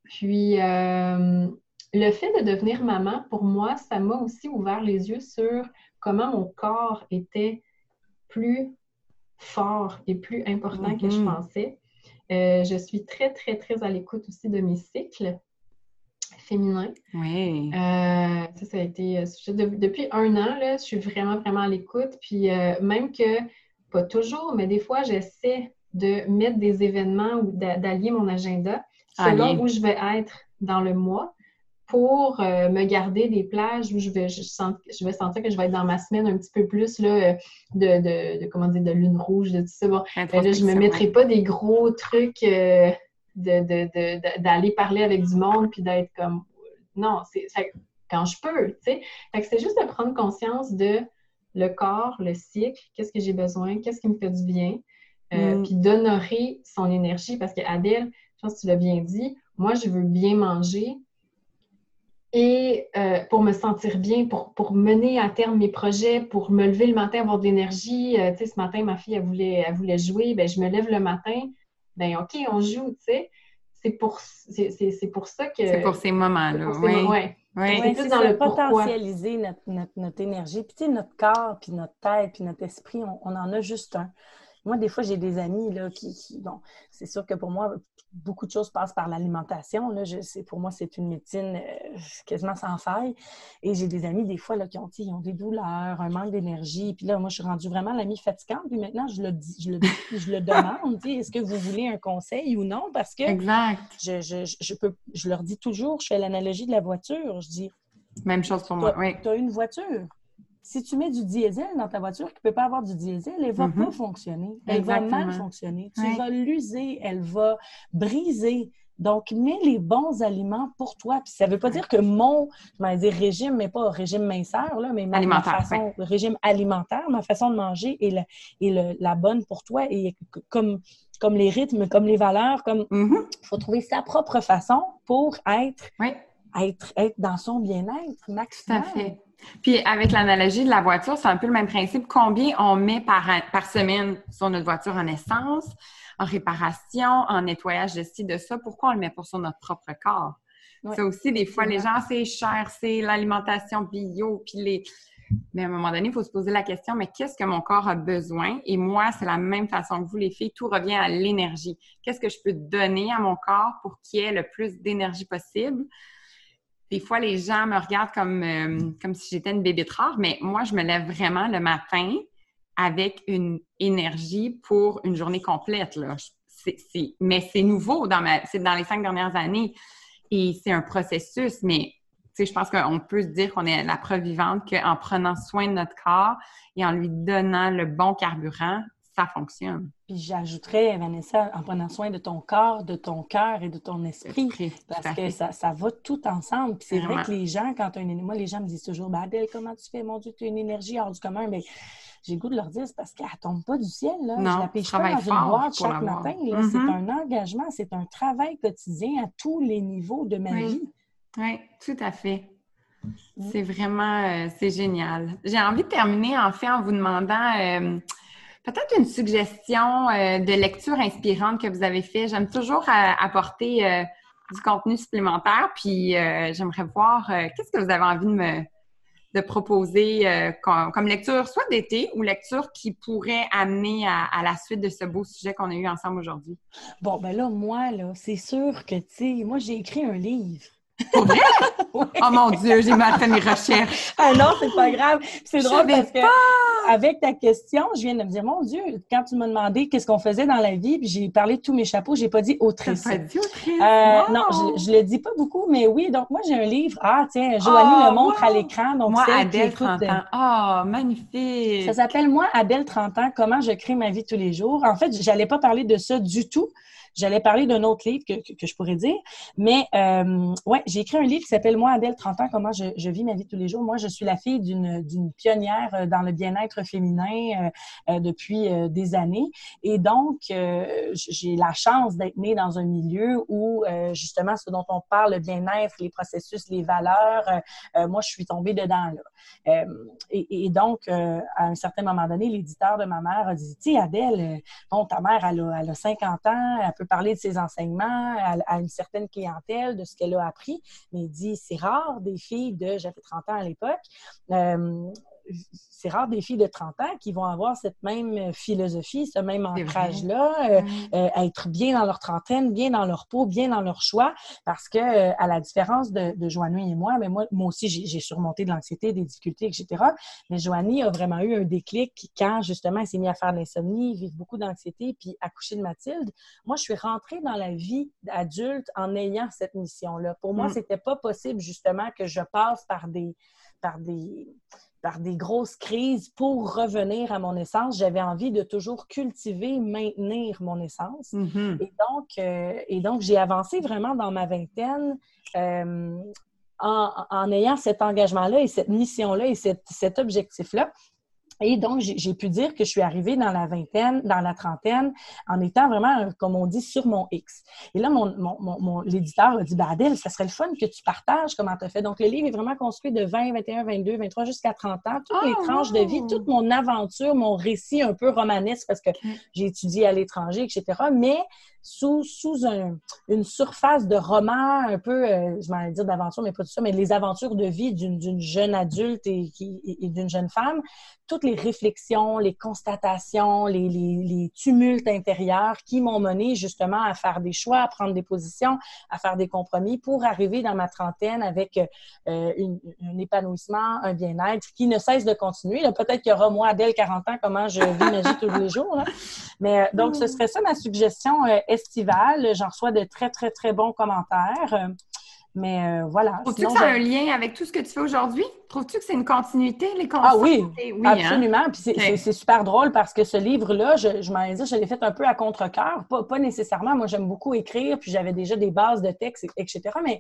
Puis, euh, le fait de devenir maman, pour moi, ça m'a aussi ouvert les yeux sur comment mon corps était plus fort et plus important que je mm-hmm. pensais. Euh, je suis très, très, très à l'écoute aussi de mes cycles féminins. Oui. Euh, ça, ça a été. Depuis un an, là, je suis vraiment, vraiment à l'écoute. Puis même que, pas toujours, mais des fois, j'essaie de mettre des événements ou d'allier mon agenda selon où je vais être dans le mois pour euh, me garder des plages où je vais, je, je vais sentir que je vais être dans ma semaine un petit peu plus là, de, de, comment dire, de lune rouge, de tout ça. Bon, ben là, je ne me mettrai pas des gros trucs euh, d'aller parler avec du monde puis d'être comme. Non, c'est quand je peux, tu sais. c'est juste de prendre conscience de le corps, le cycle, qu'est-ce que j'ai besoin, qu'est-ce qui me fait du bien, euh, mm. puis d'honorer son énergie parce qu'Adèle, je pense que tu l'as bien dit, moi, je veux bien manger, et euh, pour me sentir bien, pour, pour, mener à terme mes projets, pour me lever le matin, avoir de l'énergie. Euh, tu sais, ce matin, ma fille, elle voulait, elle voulait jouer. Ben, je me lève le matin. Ben OK, on joue, tu sais. C'est pour, c'est, pour ça que... C'est pour ces moments-là, oui. Ouais. Oui, c'est plus dans le potentialiser notre, notre, notre, énergie. Puis, tu sais, notre corps, puis notre tête, puis notre esprit, on, on en a juste un. Moi, des fois, j'ai des amis là, qui, bon, c'est sûr que pour moi, beaucoup de choses passent par l'alimentation. Pour moi, c'est une médecine euh, quasiment sans faille. Et j'ai des amis, des fois, là, qui ont, ont des douleurs, un manque d'énergie. Puis là, moi, je suis rendue vraiment l'amie fatigante. Puis maintenant, je le dis, je le, je le demande. Est-ce que vous voulez un conseil ou non? Parce que exact. Je, je, je, peux, je leur dis toujours, je fais l'analogie de la voiture. Je dis. Même chose pour moi, oui. Tu as une voiture si tu mets du diesel dans ta voiture qui ne peut pas avoir du diesel, elle ne va pas fonctionner. Elle va mal fonctionner. Tu vas l'user, elle va briser. Donc, mets les bons aliments pour toi. Puis ça ne veut pas dire que mon, je vais dire régime, mais pas régime minceur, là, mais ma, façon, régime alimentaire, ma façon de manger est, la, est la bonne pour toi. Et comme, comme les rythmes, comme les valeurs, comme il mm-hmm. faut trouver sa propre façon pour être, être, être dans son bien-être maximum. Tout à fait. Puis avec l'analogie de la voiture, c'est un peu le même principe. Combien on met par, par semaine sur notre voiture en essence, en réparation, en nettoyage de ci, de ça? Pourquoi on le met pas sur notre propre corps? ça aussi, des fois, les gens, c'est cher, c'est l'alimentation bio, puis les... Mais à un moment donné, il faut se poser la question, mais qu'est-ce que mon corps a besoin? Et moi, c'est la même façon que vous, les filles, tout revient à l'énergie. Qu'est-ce que je peux donner à mon corps pour qu'il ait le plus d'énergie possible? Des fois, les gens me regardent comme, euh, comme si j'étais une bébé rare, mais moi, je me lève vraiment le matin avec une énergie pour une journée complète. Là. mais c'est nouveau dans ma, c'est dans les cinq dernières années. Et c'est un processus, mais je pense qu'on peut se dire qu'on est la preuve vivante qu'en prenant soin de notre corps et en lui donnant le bon carburant, ça fonctionne. Puis j'ajouterais, Vanessa, en prenant soin de ton corps, de ton cœur et de ton esprit, parce que ça, ça, va tout ensemble. Puis c'est vrai que les gens, quand un moi, les gens me disent toujours, ben Adèle, comment tu fais? Mon Dieu, tu as une énergie hors du commun. Mais j'ai le goût de leur dire, c'est parce qu'elle ne tombe pas du ciel. Là. Non, je la pêche pas dans une boîte chaque matin. C'est mm-hmm. un engagement, c'est un travail quotidien à tous les niveaux de ma vie. Oui, tout à fait. Mm. C'est vraiment, euh, c'est génial. J'ai envie de terminer en fait en vous demandant euh, peut-être une suggestion euh, de lecture inspirante que vous avez fait. J'aime toujours apporter du contenu supplémentaire, puis j'aimerais voir qu'est-ce que vous avez envie de me de proposer comme, lecture, soit d'été ou lecture qui pourrait amener à, à la suite de ce beau sujet qu'on a eu ensemble aujourd'hui? Bon, ben là, moi, là, c'est sûr que, tu sais, moi, j'ai écrit un livre. Oh mon Dieu, j'ai mal fait mes recherches. ah non, c'est pas grave. C'est drôle parce que avec ta question, je viens de me dire, mon Dieu, quand tu m'as demandé qu'est-ce qu'on faisait dans la vie, puis j'ai parlé de tous mes chapeaux, j'ai pas dit autrice. pas dit autrice? Euh, non, je, le dis pas beaucoup, mais oui. Donc moi, j'ai un livre. Ah tiens, Joanie le ah, montre à l'écran. Donc moi, Adèle, 30 ans. Ah, magnifique. Ça s'appelle Moi, Adèle, 30 ans, comment je crée ma vie tous les jours. En fait, j'allais pas parler de ça du tout. J'allais parler d'un autre livre que, que, je pourrais dire. Mais euh, ouais, j'ai écrit un livre qui s'appelle Moi, Adèle, 30 ans, comment je, je, vis ma vie tous les jours. Moi, je suis la fille d'une pionnière euh, dans le bien-être féminin euh, euh, depuis euh, des années. Et donc, j'ai la chance d'être née dans un milieu où, justement, ce dont on parle, le bien-être, les processus, les valeurs, moi, je suis tombée dedans. Là. Et, et, donc, à un certain moment donné, l'éditeur de ma mère a dit, Adèle, bon, ta mère, elle a, elle a 50 ans, elle peut parler de ses enseignements à, une certaine clientèle, de ce qu'elle a appris, mais il dit c'est rare des filles de, j'avais 30 ans à l'époque, euh, c'est rare des filles de 30 ans qui vont avoir cette même philosophie, ce même ancrage-là, euh, euh, être bien dans leur trentaine, bien dans leur peau, bien dans leur choix, parce que euh, à la différence de, de Joanie et moi, mais moi, moi aussi, j'ai surmonté de l'anxiété, des difficultés, etc. Mais Joanie a vraiment eu un déclic quand, justement, elle s'est mise à faire de l'insomnie, vivre beaucoup d'anxiété, puis accoucher de Mathilde. Moi, je suis rentrée dans la vie adulte en ayant cette mission-là. Pour moi, mm. c'était pas possible, justement, que je passe par des par des par des grosses crises pour revenir à mon essence. J'avais envie de toujours cultiver, maintenir mon essence. Mm-hmm. Et donc, euh, et donc j'ai avancé vraiment dans ma vingtaine euh, en, en, ayant cet engagement-là et cette mission-là et cet objectif-là. Et donc, j'ai pu dire que je suis arrivée dans la vingtaine, dans la trentaine, en étant vraiment, comme on dit, sur mon X. Et là, mon, mon, mon, l'éditeur a dit, ben Adèle, ça serait le fun que tu partages comment tu as fait. Donc, le livre est vraiment construit de 20, 21, 22, 23 jusqu'à 30 ans, toutes les ah, tranches de vie, toute mon aventure, mon récit un peu romanesque parce que j'ai étudié à l'étranger, etc. Mais sous, sous un, une surface de roman un peu, euh, je m'en dire d'aventure, mais pas tout ça, mais les aventures de vie d'une jeune adulte et, d'une jeune femme, toutes les réflexions, les constatations, les, les, tumultes intérieurs qui m'ont mené justement à faire des choix, à prendre des positions, à faire des compromis pour arriver dans ma trentaine avec euh, un épanouissement, un bien-être qui ne cesse de continuer. Peut-être qu'il y aura moi, Adèle, 40 ans, comment je vis ma vie tous les jours. Là. Mais euh, donc, ce serait ça ma suggestion estivale. J'en reçois de très, très, très bons commentaires. Mais euh, voilà. Trouves-tu que ça a un lien avec tout ce que tu fais aujourd'hui? Trouves-tu que c'est une continuité, les Ah oui, hein? absolument. Puis c'est super drôle parce que ce livre-là, je, je m'en dit, je l'ai fait un peu à contre-cœur. Pas, pas, nécessairement. Moi, j'aime beaucoup écrire, puis j'avais déjà des bases de texte, etc. Mais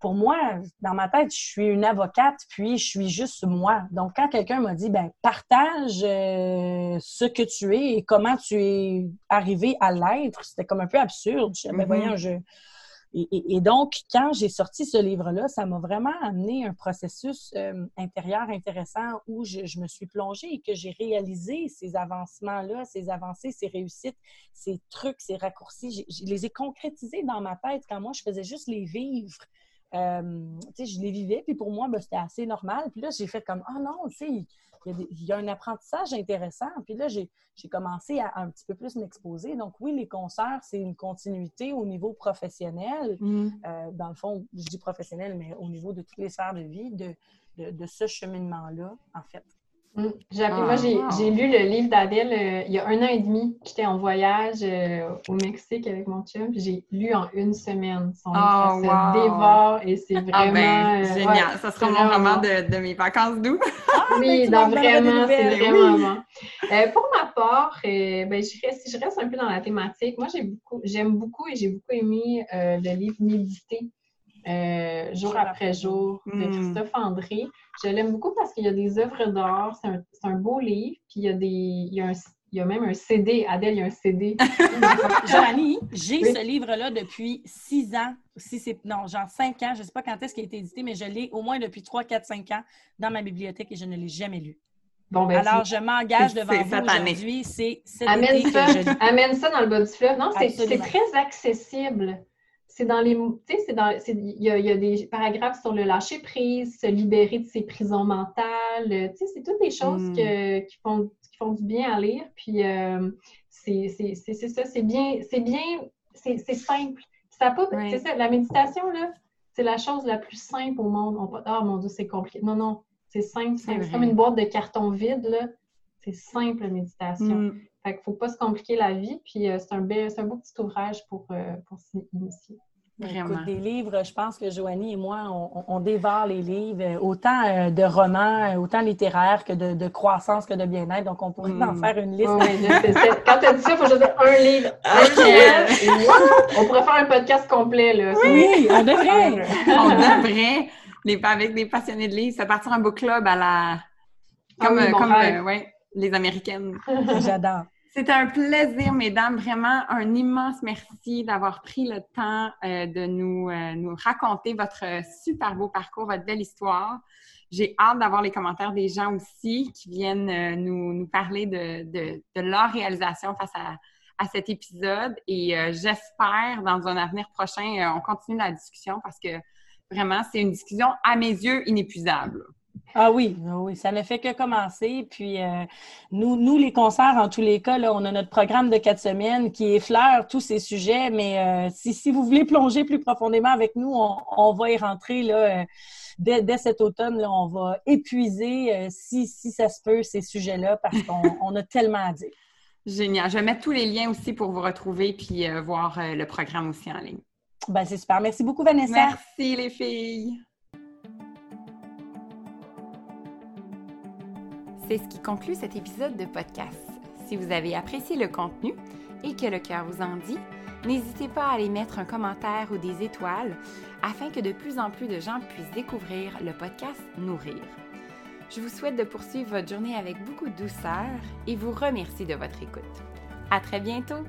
pour moi, dans ma tête, je suis une avocate, puis je suis juste moi. Donc, quand quelqu'un m'a dit, ben partage euh, ce que tu es et comment tu es arrivé à l'être, c'était comme un peu absurde. Je ben, voyons, je, et, donc, quand j'ai sorti ce livre-là, ça m'a vraiment amené un processus euh, intérieur intéressant où je, me suis plongée et que j'ai réalisé ces avancements-là, ces avancées, ces réussites, ces trucs, ces raccourcis. Je les ai concrétisés dans ma tête quand moi, je faisais juste les vivre. Euh, je les vivais, puis pour moi, ben, c'était assez normal. Puis là, j'ai fait comme, oh non, tu sais, il y, a un apprentissage intéressant. Puis là, j'ai commencé à, un petit peu plus m'exposer. Donc oui, les concerts, c'est une continuité au niveau professionnel. Mm. Euh, dans le fond, je dis professionnel, mais au niveau de toutes les sphères de vie, de, de, ce cheminement-là, en fait. Mm. moi, j'ai ah, lu le livre d'Adèle euh, il y a un an et demi. J'étais en voyage euh, au Mexique avec mon chum. J'ai lu en une semaine. Son livre, oh, ça se dévore et c'est ah, ben, vraiment... Euh, génial. ça sera mon roman de, de, mes vacances doux. Ah, oui, vraiment, c'est vraiment bon. pour ma part, ben, je reste, si je reste un peu dans la thématique, moi, j'aime beaucoup, beaucoup et j'ai beaucoup aimé le livre Méditer euh, jour après jour de hmm. Christophe André. Je l'aime beaucoup parce qu'il y a des œuvres d'art. C'est un, beau livre. Puis il y a des. Il y a, un, il y a même un CD. Adèle, il y a un CD. Joanie, j'ai ce livre-là depuis six ans. Si c'est, non, genre cinq ans. Je ne sais pas quand est-ce qu'il a été édité, mais je l'ai au moins depuis trois, quatre, cinq ans dans ma bibliothèque et je ne l'ai jamais lu. Bon, ben, Alors, je m'engage devant vous aujourd'hui. C'est amène ça, amène ça dans le bas du fleuve. Non, c'est très accessible c'est dans les. C'est dans. Il y, a, des paragraphes sur le lâcher prise, se libérer de ses prisons mentales. Tu sais, c'est toutes des choses hmm. qui, font, qui font du bien à lire. Puis, euh, c'est ça, c'est bien. C'est bien. C'est simple. Ça pas. C'est ça, la méditation, là, c'est la chose la plus simple au monde. On ah, mon Dieu, c'est compliqué. Non, non. C'est simple. C'est comme une boîte de carton vide, là. C'est simple, la méditation. Hmm. Fait qu'il ne faut pas se compliquer la vie. Puis euh, c'est un, un, beau petit ouvrage pour, euh, pour s'y initier. Vraiment. des livres, je pense que Joanie et moi, on, dévore les livres, euh, autant de romans, autant littéraires que de, croissance que de bien-être. Donc, on pourrait en hmm. faire une liste. quand tu as dit ça, il faut dise un livre. Un on pourrait faire un podcast complet. Là. Oui, on devrait. on devrait. Les, avec des passionnés de livres, ça partir un book club à la. Ah comme, ouais, les Américaines. J'adore. C'était un plaisir, mesdames. Vraiment un immense merci d'avoir pris le temps euh, de nous, euh, nous raconter votre super beau parcours, votre belle histoire. J'ai hâte d'avoir les commentaires des gens aussi qui viennent euh, nous, nous, parler de, de, de, leur réalisation face à, à cet épisode. Et j'espère, dans un avenir prochain, on continue la discussion parce que vraiment, c'est une discussion à mes yeux inépuisable. Ah oui, ah oui, ça ne fait que commencer. Puis euh, nous, nous, les concerts, en tous les cas, là, on a notre programme de quatre semaines qui effleure tous ces sujets. Mais euh, si, si, vous voulez plonger plus profondément avec nous, on, on va y rentrer là, euh, dès, dès, cet automne. Là, on va épuiser, si, si ça se peut, ces sujets-là parce qu'on on a tellement à dire. Génial. Je vais mettre tous les liens aussi pour vous retrouver puis voir le programme aussi en ligne. Ben, c'est super. Merci beaucoup, Vanessa. Merci, les filles. C'est ce qui conclut cet épisode de podcast. Si vous avez apprécié le contenu et que le cœur vous en dit, n'hésitez pas à aller mettre un commentaire ou des étoiles afin que de plus en plus de gens puissent découvrir le podcast Nourrir. Je vous souhaite de poursuivre votre journée avec beaucoup de douceur et vous remercie de votre écoute. À très bientôt!